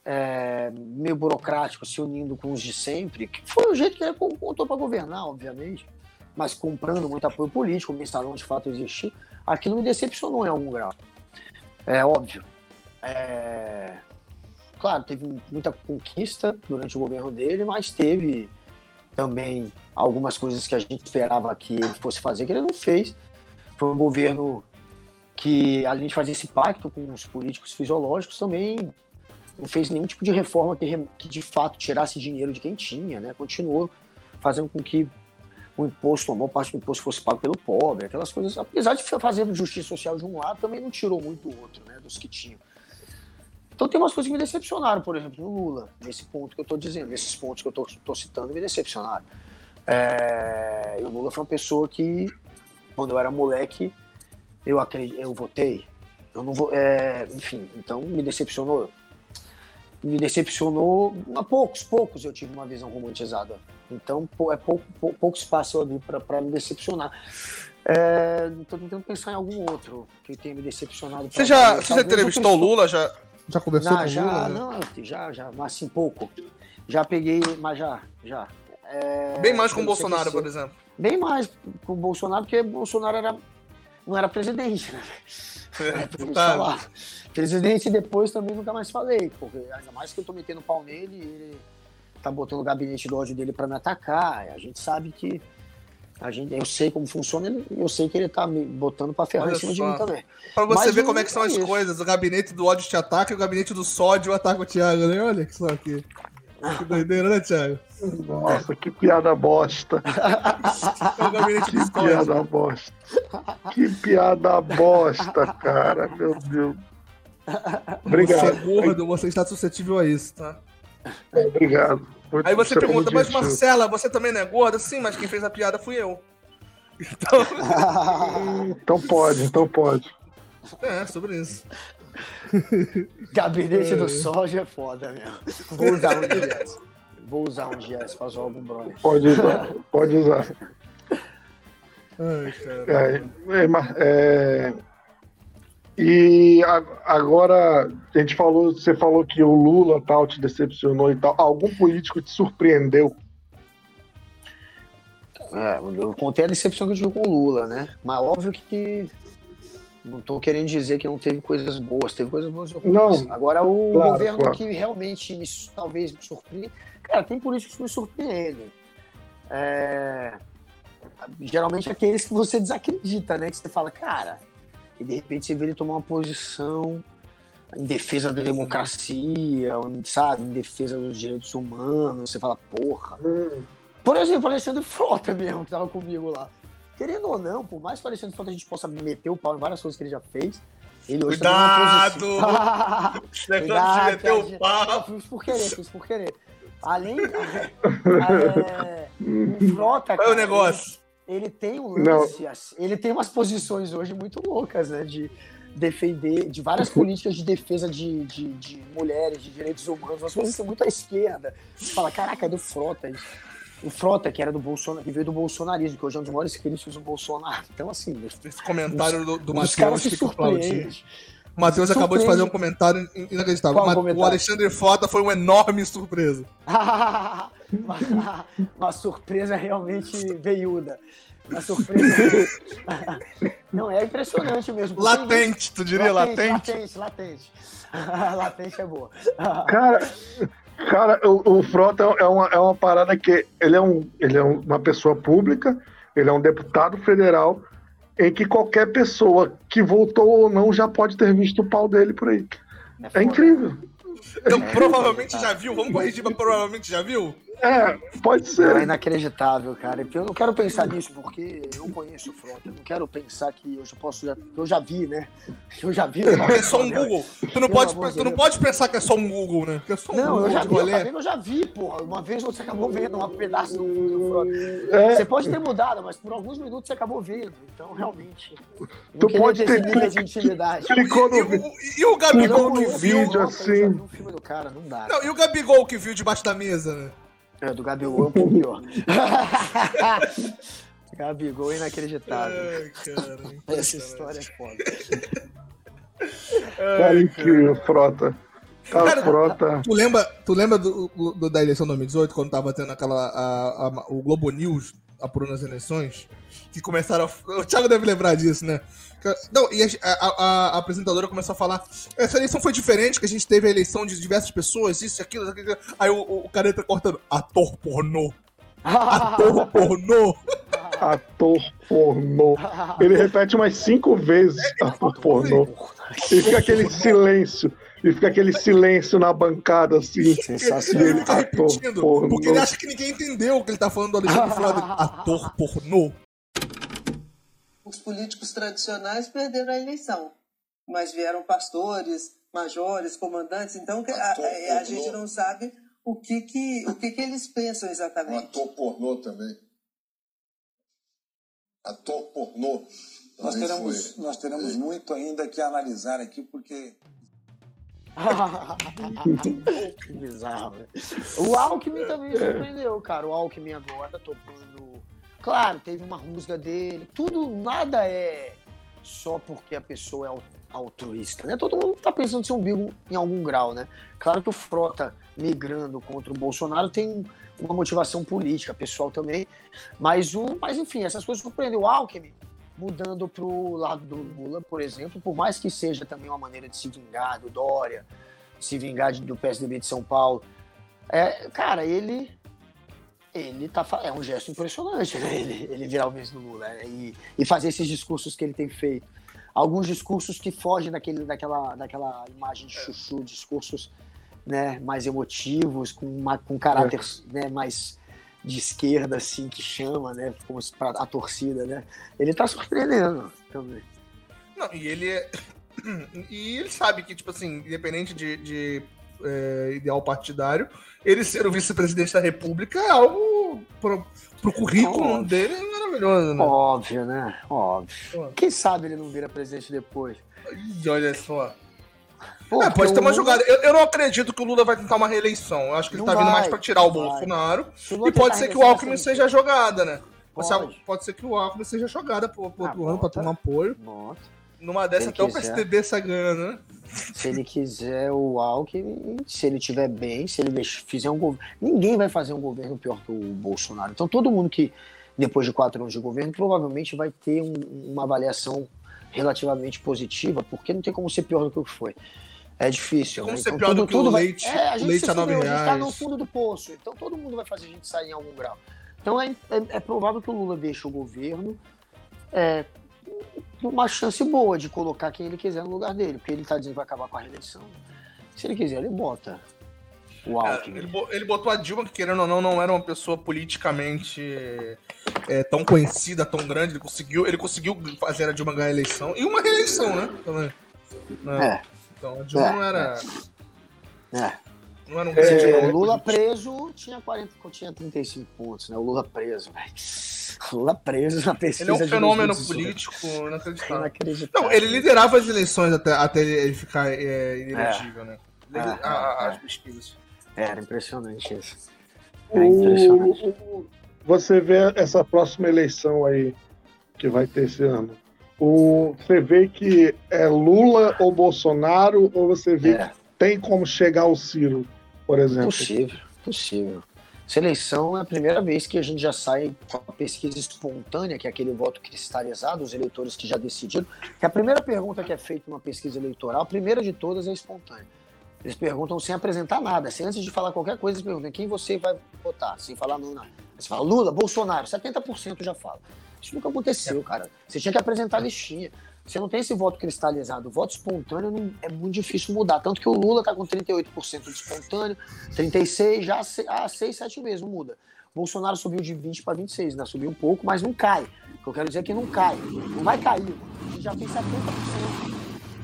é, meio burocrático, se unindo com os de sempre, que foi o jeito que ele contou para governar, obviamente, mas comprando muito apoio político, o mensalão de fato existir, aquilo me decepcionou em algum grau. É óbvio. É... Claro, teve muita conquista durante o governo dele, mas teve também algumas coisas que a gente esperava que ele fosse fazer, que ele não fez. Foi um governo que, além de fazer esse pacto com os políticos fisiológicos, também não fez nenhum tipo de reforma que, que de fato tirasse dinheiro de quem tinha, né? Continuou fazendo com que o imposto, uma boa parte do imposto fosse pago pelo pobre, aquelas coisas. Apesar de fazer justiça social de um lado, também não tirou muito do outro, né? Dos que tinham. Então tem umas coisas que me decepcionaram, por exemplo, no Lula, nesse ponto que eu estou dizendo, nesses pontos que eu estou citando, me decepcionaram. É, o Lula foi uma pessoa que, quando eu era moleque, eu acredito, eu votei. Eu não vou, é, enfim, então me decepcionou me decepcionou. A poucos, poucos eu tive uma visão romantizada. Então é pouco, pouco, pouco espaço para me decepcionar. Estou é, tentando pensar em algum outro que tenha me decepcionado. Você já, você já entrevistou o Lula? Já, já conversou não, com já, Lula? Não, né? já, já, mas assim, pouco. Já peguei, mas já, já. É, Bem mais com o Bolsonaro, por exemplo. Bem mais com o Bolsonaro, porque Bolsonaro era, não era presidente, né? É, falar. Presidente depois também nunca mais falei, porque ainda mais que eu tô metendo pau nele, ele tá botando o gabinete do ódio dele para me atacar. A gente sabe que a gente, eu sei como funciona, eu sei que ele tá me botando para ferrar Olha em cima só. de mim também. Pra você Mas ver como é que são as isso. coisas, o gabinete do ódio te ataca e o gabinete do sódio ataca o Thiago, né? Olha que só aqui. Que doideira, né, Thiago? Nossa, que piada bosta. É que piada bosta. Que piada bosta, cara. Meu Deus. Obrigado. Você é gordo, você está suscetível a isso, tá? É, obrigado. Aí você, você pergunta, mas Marcela, você também não é gorda? Sim, mas quem fez a piada fui eu. Então... então pode, então pode. É, sobre isso. Gabinete é. do soja é foda mesmo. Vou usar um dia. Vou usar um dia pra zoar algum brother. Pode usar, pode usar. Ai, cara. É, é, é, e agora, a gente falou, você falou que o Lula tal te decepcionou e tal. Algum político te surpreendeu? É, eu contei a decepção que eu tive com o Lula, né? Mas óbvio que não estou querendo dizer que não teve coisas boas, teve coisas boas. Não. Agora, o claro, governo claro. que realmente me, talvez me surpreende. Cara, tem políticos que me surpreendem. É, geralmente aqueles que você desacredita, né? Que você fala, cara, e de repente você vê ele tomar uma posição em defesa da democracia, sabe, em defesa dos direitos humanos, você fala, porra. Hum. Por exemplo, Alexandre Frota mesmo, que tava comigo lá. Querendo ou não, por mais que o Alexandre Frota a gente possa meter o pau em várias coisas que ele já fez, ele hoje Cuidado! Cuidado de meter o pau! Fiz por querer, fiz por querer. Além. é, o Frota. Qual é o negócio? ele tem um lance, assim, ele tem umas posições hoje muito loucas, né? De defender, de várias políticas de defesa de, de, de mulheres, de direitos humanos, umas coisas muito à esquerda. Você fala, caraca, é do Frota isso. O Frota, que era do Bolsonaro, que veio do bolsonarismo, que hoje é um dos maiores críticos do Bolsonaro. Então, assim. Esse comentário os, do, do Matheus que surpreende. O Matheus acabou de fazer um comentário inacreditável. O Alexandre Frota foi uma enorme surpresa. uma, uma surpresa realmente veiuda. A surpresa. Não, é impressionante mesmo. Latente, tu diria latente? Latente, latente. latente é boa. Cara, cara o, o Frota é uma, é uma parada que ele é, um, ele é uma pessoa pública, ele é um deputado federal, em que qualquer pessoa que voltou ou não já pode ter visto o pau dele por aí. É, é incrível. Então, provavelmente já viu. Vamos corrigir, mas provavelmente já viu? É, pode ser. É inacreditável, cara. Eu não quero pensar nisso porque eu conheço o Frota. Eu não quero pensar que eu já posso. Eu já vi, né? Eu já vi. É só um Google. Tu não, pode, tu não pode pensar que é só um Google, né? Que é só um não, Google eu já vi. Eu, eu já vi, porra. Uma vez você acabou vendo um pedaço do, do Frota. É. Você pode ter mudado, mas por alguns minutos você acabou vendo. Então, realmente. Tu pode ter nível de intimidade. Clicou no. E, e, o Gabigol que viu. Vídeo, assim. do cara, não dá. Não, e o Gabigol que viu debaixo da mesa, né? É, do Gabigol é um pouco pior. Gabigol é inacreditável. Ai, cara, Essa história é foda. Cara, incrível, Frota. Tá, cara, Frota. Tu lembra, tu lembra do, do, da eleição de 2018, quando tava tendo aquela. A, a, o Globo News apurando as eleições? Que começaram. A, o Thiago deve lembrar disso, né? Não, e a, a, a, apresentadora começou a falar: essa eleição foi diferente, que a gente teve a eleição de diversas pessoas, isso, aquilo, aquilo. Aí o, o cara entra cortando: ator pornô. Ator pornô. Ator pornô. Ele repete umas cinco vezes é, ator pornô. E fica aquele silêncio. E fica aquele silêncio na bancada, assim. Sensacional. Ele fica repetindo, porque ele acha que ninguém entendeu o que ele tá falando do Alexandre Frota. Ator pornô os políticos tradicionais perderam a eleição, mas vieram pastores, majores, comandantes, então a, a, gente não sabe o que que, o que que eles pensam exatamente. ator pornô também. Ator pornô. Nós teremos, nós teremos muito ainda que analisar aqui, porque que bizarro. Né? O Alckmin também surpreendeu, cara. O Alckmin agora tocando Claro, teve uma rusga dele. Tudo, nada é só porque a pessoa é altruísta, né? Todo mundo tá pensando em ser umbigo em algum grau, né? Claro que o Frota migrando contra o Bolsonaro tem uma motivação política, pessoal também, mas o, mas enfim, essas coisas surpreendem. O Alckmin mudando pro lado do Lula, por exemplo, por mais que seja também uma maneira de se vingar do Dória, se vingar do PSDB de São Paulo, é, cara, ele ele tá é um gesto impressionante, né? Ele, ele virar o mês do Lula né? e, e fazer esses discursos que ele tem feito. Alguns discursos que fogem daquele, daquela, daquela imagem de chuchu, discursos né, mais emotivos, com, uma, com caráter é. né, mais de esquerda, assim, que chama, né? Como a torcida, né? Ele tá surpreendendo também. Não, e ele é... E ele sabe que, tipo assim, independente de, de é, ideal partidário, ele ser o vice-presidente da República é algo pro, pro currículo Óbvio. dele é maravilhoso, né? Óbvio, né? Óbvio. Quem sabe ele não vira presidente depois? E olha só. Pô, é, pode ter uma jogada. Eu, eu, não acredito que o Lula vai tentar uma reeleição. Eu acho que ele não tá vindo mais pra tirar o Bolsonaro. E pode ser que o Alckmin seja a jogada, né? Pode. pode ser que o Alckmin seja jogada pro, pro ah, outro ano pra tomar apoio. Bota. Numa dessa até quiser. o PSDB sai ganhando, né? Se ele quiser o Alckmin, se ele tiver bem, se ele fizer um governo. Ninguém vai fazer um governo pior que o Bolsonaro. Então todo mundo que, depois de quatro anos de governo, provavelmente vai ter um, uma avaliação relativamente positiva, porque não tem como ser pior do que o que foi. É difícil. Como né? ser então, pior tudo, do que tudo o leite, vai... é, a gente leite a nove reais. A gente tá no fundo do poço, então todo mundo vai fazer a gente sair em algum grau. Então é, é, é provável que o Lula deixe o governo é, uma chance boa de colocar quem ele quiser no lugar dele, porque ele está dizendo que vai acabar com a reeleição. Se ele quiser, ele bota o é, Alckmin. É, ele, botou a Dilma, que querendo ou não, não era uma pessoa politicamente é, tão conhecida, tão grande. Ele conseguiu, ele conseguiu fazer a Dilma ganhar a eleição. E uma reeleição, né? Também. É. Então a Dilma é, não era. É. Não era um é, O Lula preso tinha, 40, tinha 35 pontos, né? O Lula preso, velho. Lula preso na pesquisa. Ele é um fenômeno político inacreditável. inacreditável. Não, ele liderava as eleições até, até ele ficar é, inelegível, é. né? É, a, as é. pesquisas. Era impressionante isso. Era impressionante. O, você vê essa próxima eleição aí que vai ter esse ano. O, você vê que é Lula ou Bolsonaro, ou você vê é. que tem como chegar ao Ciro, por exemplo? Possível, possível. Essa eleição é a primeira vez que a gente já sai com a pesquisa espontânea, que é aquele voto cristalizado, os eleitores que já decidiram. Que a primeira pergunta que é feita numa pesquisa eleitoral, a primeira de todas é espontânea. Eles perguntam sem apresentar nada. Assim, antes de falar qualquer coisa, eles perguntam quem você vai votar, sem falar não, não. Você fala Lula, Bolsonaro, 70% já fala. Isso nunca aconteceu, cara. Você tinha que apresentar a listinha. Você não tem esse voto cristalizado. O voto espontâneo não, é muito difícil mudar. Tanto que o Lula está com 38% de espontâneo, 36%, já há 6, 7 meses, não muda. Bolsonaro subiu de 20 para 26, né? Subiu um pouco, mas não cai. O que eu quero dizer é que não cai. Não vai cair. A gente já tem 70%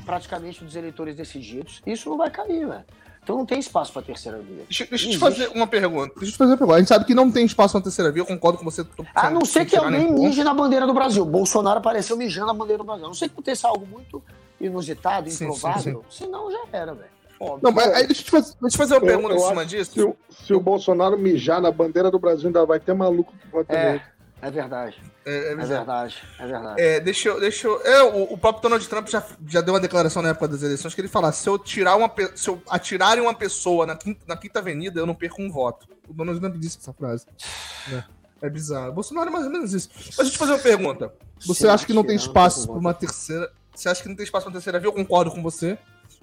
praticamente dos eleitores decididos. Isso não vai cair, velho. Então não tem espaço para terceira via. Deixa, deixa eu te fazer uma pergunta. Deixa eu te fazer uma pergunta. A gente sabe que não tem espaço para terceira via, eu concordo com você. A não ser que alguém mije na bandeira do Brasil. Bolsonaro apareceu mijando na bandeira do Brasil. A não sei que aconteça algo muito inusitado, improvável. Sim, sim, sim. Senão já era, velho. Não, mas aí deixa eu te fazer, deixa eu te fazer uma eu, pergunta eu em cima disso. Se o, se o Bolsonaro mijar na bandeira do Brasil, ainda vai ter maluco que vai ter é. É verdade. É, é, verdade. É verdade. É, deixa eu. Deixa eu é, o, o, próprio Donald Trump já, já deu uma declaração na época das eleições que ele fala: se eu tirar uma se eu atirar em uma pessoa na quinta, na quinta avenida, eu não perco um voto. O Donald Trump disse essa frase. É, é bizarro. Bolsonaro é mais ou menos isso. Mas deixa eu te fazer uma pergunta. Você Sim, acha que não tem espaço para uma terceira. Você acha que não tem espaço para uma terceira via? Eu concordo com você.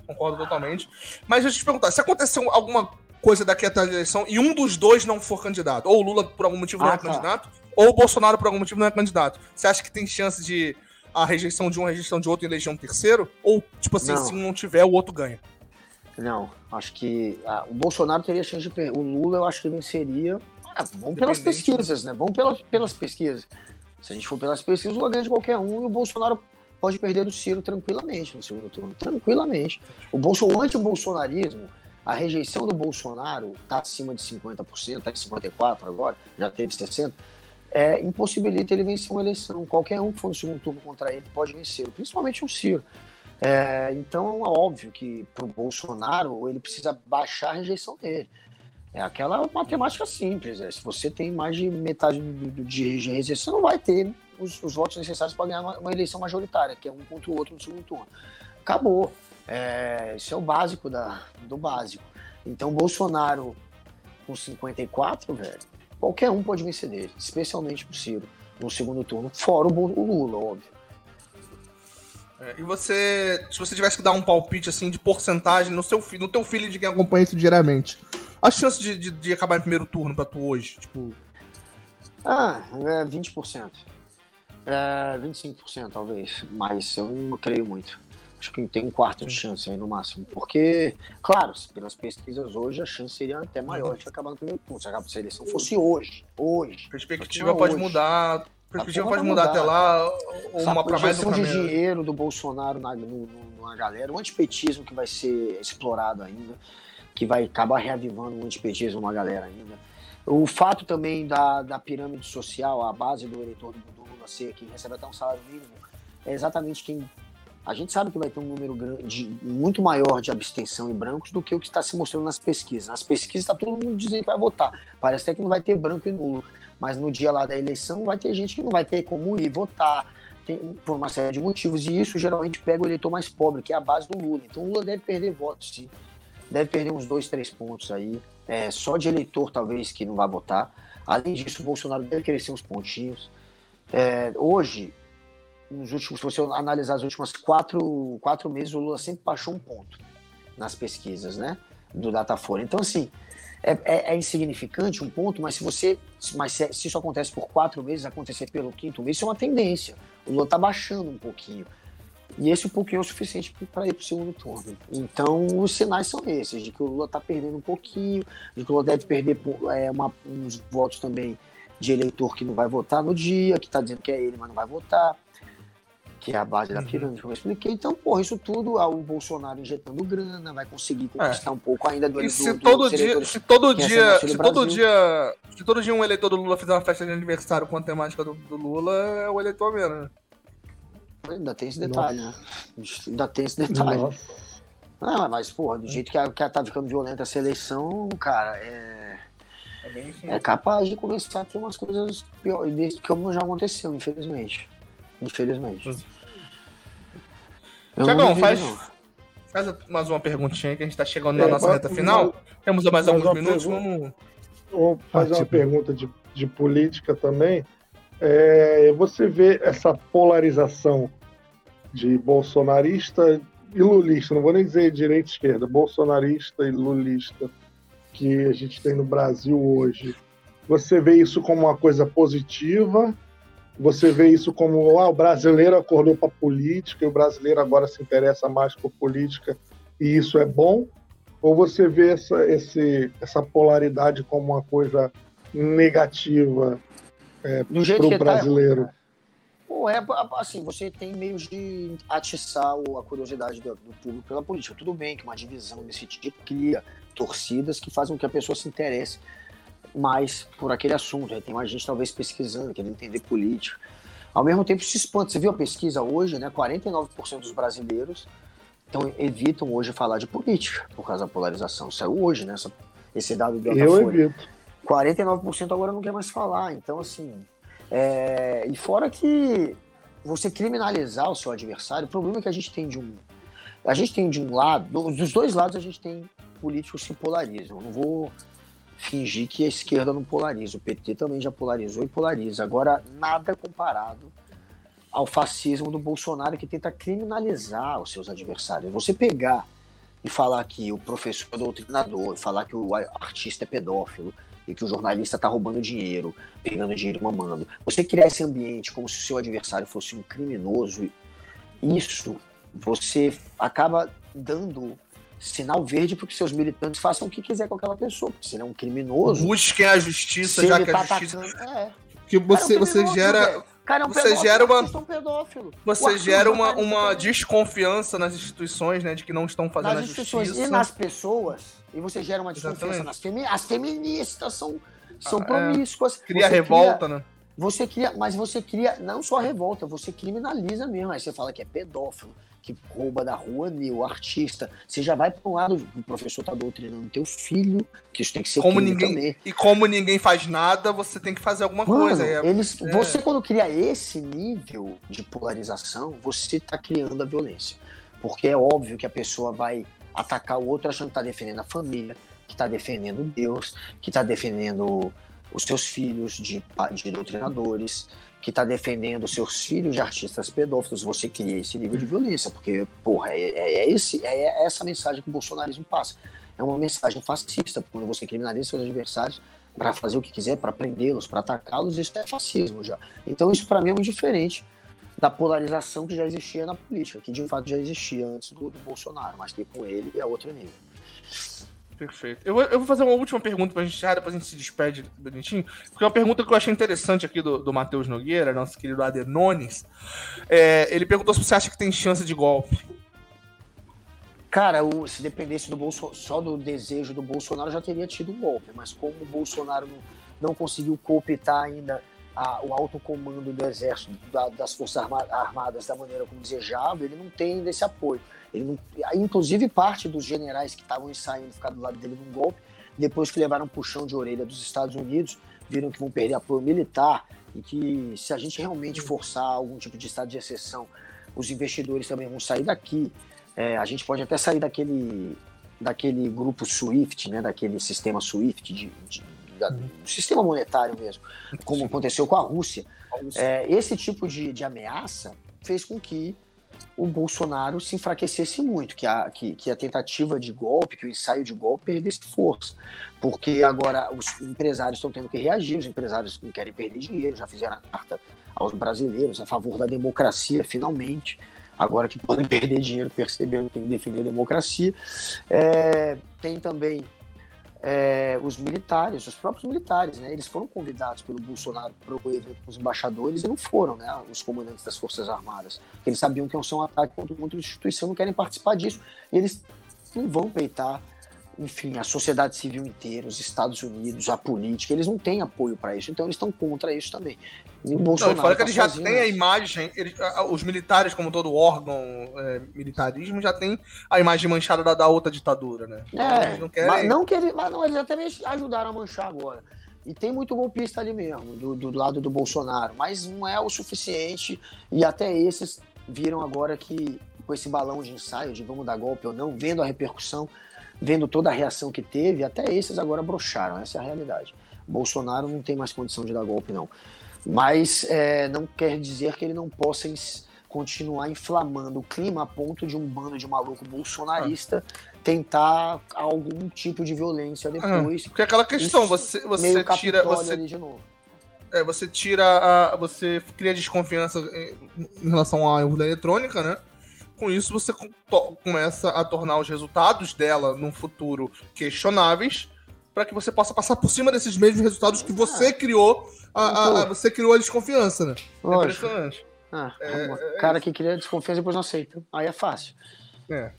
Concordo totalmente. Mas deixa eu te perguntar: se aconteceu alguma coisa daqui até a eleição e um dos dois não for candidato, ou o Lula por algum motivo ah, não é tá. candidato, ou o Bolsonaro por algum motivo não é candidato. Você acha que tem chance de a rejeição de um, a rejeição de outro eleger um terceiro? Ou, tipo assim, não. se um não tiver, o outro ganha? Não, acho que ah, o Bolsonaro teria chance de perder. O Lula, eu acho que venceria. Ah, vamos pelas pesquisas, né? Vamos pelas, pelas pesquisas. Se a gente for pelas pesquisas, o Lula ganha de qualquer um e o Bolsonaro pode perder do Ciro tranquilamente no segundo turno. Tranquilamente. O, Bolso, o anti-bolsonarismo a rejeição do Bolsonaro está acima de 50%, está em 54% agora, já teve 60%, é, impossibilita ele vencer uma eleição. Qualquer um que for no segundo turno contra ele pode vencer, principalmente o Ciro. É, então é óbvio que para o Bolsonaro ele precisa baixar a rejeição dele. É aquela matemática simples. É, se você tem mais de metade de rejeição, você não vai ter os, os votos necessários para ganhar uma, uma, eleição majoritária, que é um contra o outro no segundo turno. Acabou. É, isso é o básico da, do básico. Então, Bolsonaro com 54, velho, qualquer um pode vencer dele, especialmente o Ciro, no segundo turno, fora o, o Lula, óbvio. É, e você, se você tivesse que dar um palpite assim de porcentagem no seu no teu filho de quem acompanha isso diariamente, a chance de, de, de acabar em primeiro turno para tu hoje, tipo. Ah, é 20%. É 25% talvez, mas eu não creio muito acho que tem um quarto de chance aí no máximo. Porque, claro, pelas pesquisas hoje, a chance seria até maior de acabar no primeiro turno. Se a eleição fosse hoje. Hoje. Perspectiva pode hoje. mudar. Perspectiva pode mudar, mudar até lá. Ou uma mais de dinheiro do Bolsonaro na, no, na galera. O antipetismo que vai ser explorado ainda. Que vai acabar reavivando o antipetismo na galera ainda. O fato também da, da pirâmide social, a base do eleitor do, do Lula ser quem recebe até um salário mínimo, é exatamente quem a gente sabe que vai ter um número grande, muito maior de abstenção em brancos do que o que está se mostrando nas pesquisas. Nas pesquisas está todo mundo dizendo que vai votar. Parece até que não vai ter branco e nulo. Mas no dia lá da eleição vai ter gente que não vai ter como ir votar, tem, por uma série de motivos. E isso geralmente pega o eleitor mais pobre, que é a base do Lula. Então o Lula deve perder votos, sim. Deve perder uns dois, três pontos aí. É, só de eleitor, talvez, que não vai votar. Além disso, o Bolsonaro deve crescer uns pontinhos. É, hoje, nos últimos, se você analisar as últimas quatro, quatro meses, o Lula sempre baixou um ponto nas pesquisas, né? Do Datafolha. Então, assim, é, é, é, insignificante um ponto, mas se você. Mas se, se, isso acontece por quatro meses, acontecer pelo quinto mês, isso é uma tendência. O Lula está baixando um pouquinho. E esse um pouquinho é o suficiente para ir para o segundo turno. Então, os sinais são esses, de que o Lula está perdendo um pouquinho, de que o Lula deve perder é, uma, uns votos também de eleitor que não vai votar no dia, que está dizendo que é ele, mas não vai votar que é a base da uhum. pirâmide, como eu expliquei. Então, porra, isso tudo, o Bolsonaro injetando grana, vai conseguir conquistar é. um pouco ainda do, e se do, todo dia, se todo dia, se todo dia, se todo dia um eleitor do Lula fizer uma festa de aniversário com a temática do, do Lula, é o eleitor mesmo, né? Ainda tem esse detalhe, Nossa. né? Ainda tem esse detalhe. Não, mas, porra, do jeito que a, que a tá ficando violenta essa eleição, cara, é. É, é capaz de começar a ter umas coisas piores, como já aconteceu, infelizmente. Infelizmente. Tiagão, faz, faz mais uma perguntinha que a gente tá chegando na é, nossa reta final. Temos mais alguns minutos, vamos. vou fazer uma pergunta de, de política também. É, você vê essa polarização de bolsonarista e lulista, não vou nem dizer direita e esquerda, bolsonarista e lulista que a gente tem no Brasil hoje. Você vê isso como uma coisa positiva? Você vê isso como ah, o brasileiro acordou para política e o brasileiro agora se interessa mais por política e isso é bom? Ou você vê essa, esse, essa polaridade como uma coisa negativa é, para o tá, brasileiro? Tá, Pô, é assim, você tem meios de atiçar a curiosidade do, do, público pela política. Tudo bem que uma divisão desse tipo cria torcidas que fazem com que a pessoa se interesse mais por aquele assunto. Tem mais gente talvez pesquisando, querendo entender política. Ao mesmo tempo se espanta. Você viu a pesquisa hoje, né? 49% dos brasileiros então, evitam hoje falar de política por causa da polarização. Saiu hoje, né? Esse dado do Eu evito. 49% agora não quer mais falar. Então, assim. É... E fora que você criminalizar o seu adversário, o problema é que a gente tem de um. A gente tem de um lado, dos dois lados a gente tem políticos que se polarizam. Eu não vou fingir que a esquerda não polariza. O PT também já polarizou e polariza. Agora, nada comparado ao fascismo do Bolsonaro que tenta criminalizar os seus adversários. Você pegar e falar que o professor é doutrinador, falar que o artista é pedófilo e que o jornalista está roubando dinheiro, pegando dinheiro e mamando. Você criar esse ambiente como se o seu adversário fosse um criminoso, isso você acaba dando sinal verde para que seus militantes façam o que quiser com aquela pessoa, porque se ele é um criminoso. Busquem a justiça, já que a tá justiça. Atacando, é. Que você, Cara, você gera. Cara, é um você gera uma. Um pedófilo. Você gera uma, uma desconfiança nas instituições, né? De que não estão fazendo nas a justiça. E nas pessoas. E você gera uma desconfiança nas feministas. As feministas são, são ah, promíscuas. É. Cria você revolta, cria, né? Você cria, mas você cria não só revolta, você criminaliza mesmo. Aí você fala que é pedófilo que rouba da rua ali, o artista. Você já vai para um lado, o professor tá doutrinando teu filho, que isso tem que ser como ninguém também. E como ninguém faz nada, você tem que fazer alguma Mano, coisa. É, eles, é... Você, quando cria esse nível de polarização, você tá criando a violência. Porque é óbvio que a pessoa vai atacar o outro achando que tá defendendo a família, que tá defendendo Deus, que tá defendendo os seus filhos de, de doutrinadores, que está defendendo seus filhos de artistas pedófilos, você cria esse nível de violência, porque, porra, é, é, é esse, é essa mensagem que o bolsonarismo passa. É uma mensagem fascista, quando você criminaliza seus adversários para fazer o que quiser, para prendê-los, para atacá-los, isso é fascismo já. Então, isso para mim é muito diferente da polarização que já existia na política, que de fato já existia antes do, do Bolsonaro, mas que com ele é outro nível. Perfeito. Eu eu vou fazer uma última pergunta pra gente já, depois a gente se despede bonitinho. Porque é uma pergunta que eu achei interessante aqui do, do Matheus Nogueira, nosso querido Adenones. É, ele perguntou se você acha que tem chance de golpe. Cara, o, se dependesse do Bolso, só do desejo do Bolsonaro, já teria tido um golpe. Mas como o Bolsonaro não, não conseguiu cooptar ainda a, o alto comando do Exército, da, das Forças Armadas da maneira como desejava, ele não tem ainda esse apoio. Ele não, inclusive, parte dos generais que estavam ensaiando ficar do lado dele num golpe, depois que levaram um puxão de orelha dos Estados Unidos, viram que vão perder apoio militar e que se a gente realmente forçar algum tipo de estado de exceção, os investidores também vão sair daqui. É, a gente pode até sair daquele, daquele grupo SWIFT, né, daquele sistema SWIFT, de, de, do sistema monetário mesmo, como aconteceu com a Rússia. É, esse tipo de ameaça fez com que o Bolsonaro se enfraquecesse muito, que a, que, que a tentativa de golpe, que o ensaio de golpe perdesse força. Porque agora os empresários estão tendo que reagir, os empresários não querem perder dinheiro, já fizeram a carta aos brasileiros a favor da democracia, finalmente. Agora que podem perder dinheiro, percebendo que tem que defender a democracia. É, tem também é, os militares, os próprios militares, né? Eles foram convidados pelo Bolsonaro para o evento com os embaixadores e não foram, né? Os comandantes das Forças Armadas. Eles sabiam que ia ser um ataque contra uma instituição, não querem participar disso. E eles não vão peitar enfim, a sociedade civil inteira, os Estados Unidos, a política, eles não têm apoio para isso, então eles estão contra isso também. E o Bolsonaro não, fora que tá eles já têm a imagem, eles, os militares, como todo órgão é, militarismo, já tem a imagem manchada da, da outra ditadura, né? É, eles não querem... mas, não que eles, mas não, eles até ajudaram a manchar agora. E tem muito golpista ali mesmo, do, do lado do Bolsonaro, mas não é o suficiente, e até esses viram agora que com esse balão de ensaio de vamos dar golpe ou não, vendo a repercussão, vendo toda a reação que teve, até esses agora broxaram, essa é a realidade. Bolsonaro não tem mais condição de dar golpe, não. Mas é, não quer dizer que ele não possa continuar inflamando o clima a ponto de um bando de maluco bolsonarista ah. tentar algum tipo de violência ah, depois. Ah, porque é aquela questão, você, você tira. Você, de novo. É, você tira a. Você cria desconfiança em relação à urna eletrônica, né? Com isso, você começa a tornar os resultados dela no futuro questionáveis para que você possa passar por cima desses mesmos resultados que você ah. criou a, a, a, você criou a desconfiança, né? É Lógico. É impressionante. Ah, é, é, cara é que cria desconfiança e depois não aceita. Aí é fácil. É.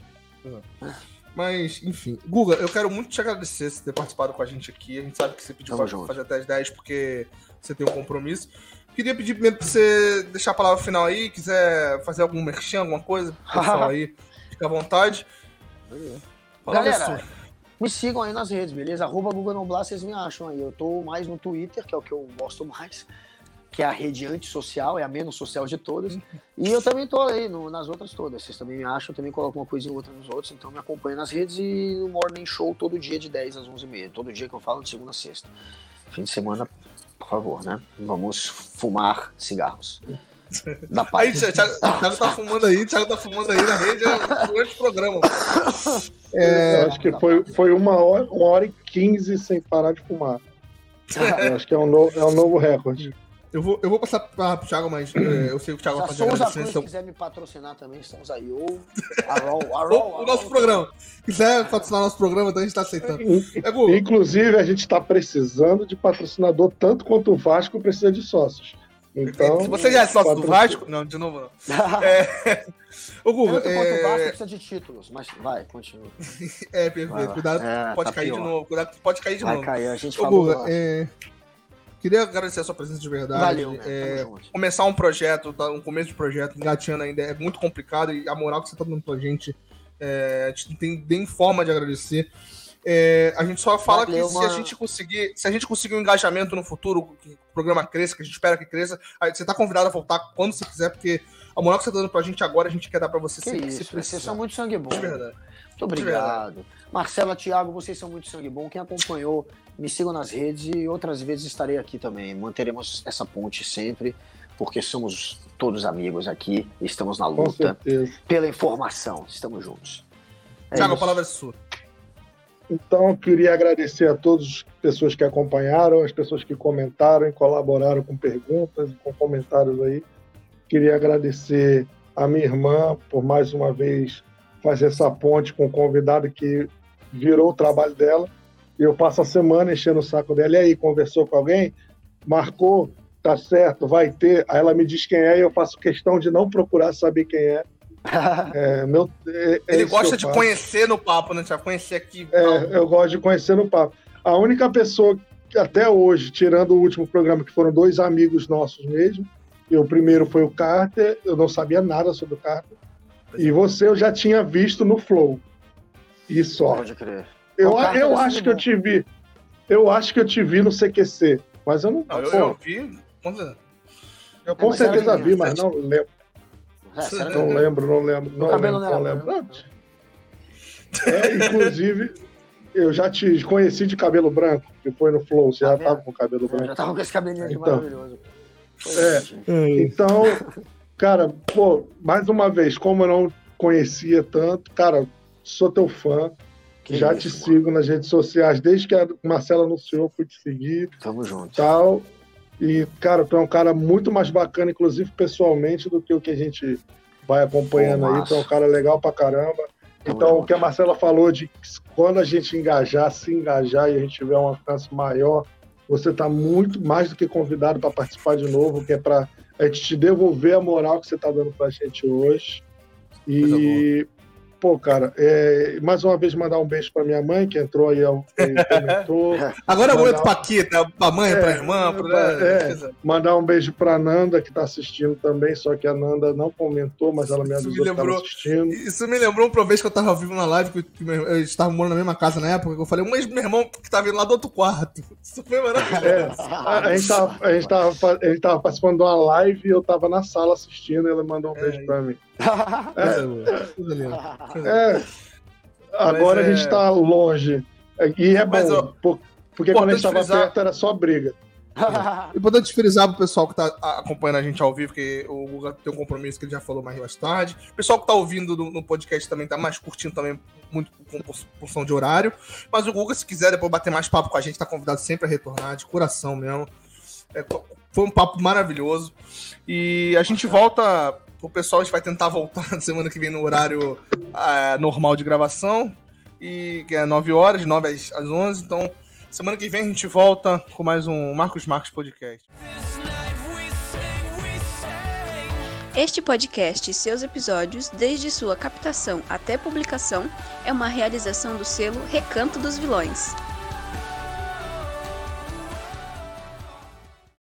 Mas, enfim. Guga, eu quero muito te agradecer por ter participado com a gente aqui. A gente sabe que você pediu para fazer até as 10 porque você tem um compromisso. Queria pedir primeiro pra você deixar a palavra final aí, quiser fazer algum merchan, alguma coisa, pessoal aí, fica à vontade. Galera, me sigam aí nas redes, beleza? Arroba Google Noblar, vocês me acham aí. Eu tô mais no Twitter, que é o que eu gosto mais que é a rede antissocial, é a menos social de todas. E eu também tô aí no, nas outras todas. Vocês também me acham, também coloco uma coisa em outra nos outros. Então me acompanha nas redes e no Morning Show todo dia de 10 às 11h30. Todo dia que eu falo, de segunda a sexta. Fim de semana, por favor, né? Vamos fumar cigarros. Da. Aí, Thiago, Thiago tá fumando aí, Thiago tá fumando aí na rede durante o programa. É, acho que foi, foi uma, hora, uma hora e quinze sem parar de fumar. Eu acho que é um novo, é um novo recorde. Eu vou, eu vou passar para o Thiago, mas é, eu sei que o Thiago vai fazer a Cruz, se quiser me patrocinar também, estamos aí. Ou o nosso programa. Se quiser patrocinar nosso programa, então a gente está aceitando. É, Inclusive, a gente está precisando de patrocinador, tanto quanto o Vasco precisa de sócios. Então, Se você já é sócio do Vasco? Não, de novo não. é... Google, tanto é... o Vasco precisa de títulos, mas vai, continua. é, perfeito. Cuidado, é, pode tá cair pior. de novo. Cuidado, pode cair de vai novo. Cair, a gente Ô, Google, é... Queria agradecer a sua presença de verdade. Valeu, é, começar um projeto, tá, um começo de projeto, engateando ainda é muito complicado e a moral que você está dando pra gente, é, a gente não tem nem forma de agradecer. É, a gente só fala Valeu, que se a gente conseguir, se a gente conseguir um engajamento no futuro, que o programa cresça, que a gente espera que cresça, você está convidado a voltar quando você quiser, porque a moral que você está dando pra gente agora, a gente quer dar pra você que sempre isso, se Vocês são muito sangue bom. De verdade. Muito obrigado. Marcela, Thiago, vocês são muito sangue bom. Quem acompanhou me sigam nas redes e outras vezes estarei aqui também. Manteremos essa ponte sempre, porque somos todos amigos aqui e estamos na luta pela informação. Estamos juntos. É Tiago, a palavra é sua. Então, queria agradecer a todas as pessoas que acompanharam, as pessoas que comentaram e colaboraram com perguntas e com comentários aí. Queria agradecer a minha irmã por mais uma vez fazer essa ponte com o convidado que virou o trabalho dela eu passo a semana enchendo o saco dela. E aí, conversou com alguém? Marcou? Tá certo, vai ter. Aí ela me diz quem é e eu faço questão de não procurar saber quem é. é, meu, é, é Ele gosta de faço. conhecer no papo, né? Já conhecer aqui. É, eu gosto de conhecer no papo. A única pessoa que até hoje, tirando o último programa, que foram dois amigos nossos mesmo, e o primeiro foi o Carter, eu não sabia nada sobre o Carter. E você eu já tinha visto no Flow. E só. Pode crer. Eu, eu acho que eu te vi. Eu acho que eu te vi no CQC, mas eu não. não eu, eu, vi. Eu com é, certeza vi, mas não lembro. É, não lembro, não lembro. Não lembro, não lembro. Não. É, inclusive, eu já te conheci de cabelo branco, que foi no Flow. Você já tava com cabelo branco. Eu já tava com esse cabelinho então, maravilhoso. É, então, cara, pô, mais uma vez, como eu não conhecia tanto, cara, sou teu fã. Que Já isso, te mano. sigo nas redes sociais, desde que a Marcela anunciou, fui te seguir. Tamo junto. Tal. E, cara, tu é um cara muito mais bacana, inclusive pessoalmente, do que o que a gente vai acompanhando aí. Tu é um cara legal pra caramba. Então, o que a Marcela falou de quando a gente engajar, se engajar e a gente tiver um alcance maior, você está muito mais do que convidado para participar de novo, que é para a gente te devolver a moral que você está dando para a gente hoje. E Pô, cara, é, mais uma vez mandar um beijo pra minha mãe, que entrou aí, comentou. Agora é muito pra quê? Tá? Pra mãe, é, pra irmã? Pra... É, mandar um beijo pra Nanda, que tá assistindo também, só que a Nanda não comentou, mas ela me avisou me lembrou, que assistindo. Isso me lembrou uma vez que eu tava vivo na live, que eu estava morando na mesma casa na época, que eu falei, mas meu irmão que tava indo lá do outro quarto. Isso foi maravilhoso. É, a, gente tava, a, gente tava, a gente tava participando de uma live e eu tava na sala assistindo e ela mandou um beijo é, pra mim. É, é, agora Mas a gente é- tá longe. E é Mas, bom, ó, por- porque quando a gente importante tava frisar- perto era só briga. É Importante frisar pro pessoal que tá acompanhando a gente ao vivo, que o Guga tem um compromisso que ele já falou mais mais tarde. O pessoal que tá ouvindo no, no podcast também tá mais curtindo também, muito com por- porção de horário. Mas o Guga, se quiser depois bater mais papo com a gente, tá convidado sempre a retornar, de coração mesmo. É, foi um papo maravilhoso. E a gente volta. O pessoal vai tentar voltar na semana que vem no horário ah, normal de gravação. E que é 9 horas, de 9 às, às 11. Então, semana que vem a gente volta com mais um Marcos Marcos Podcast. Este podcast e seus episódios, desde sua captação até publicação, é uma realização do selo Recanto dos Vilões.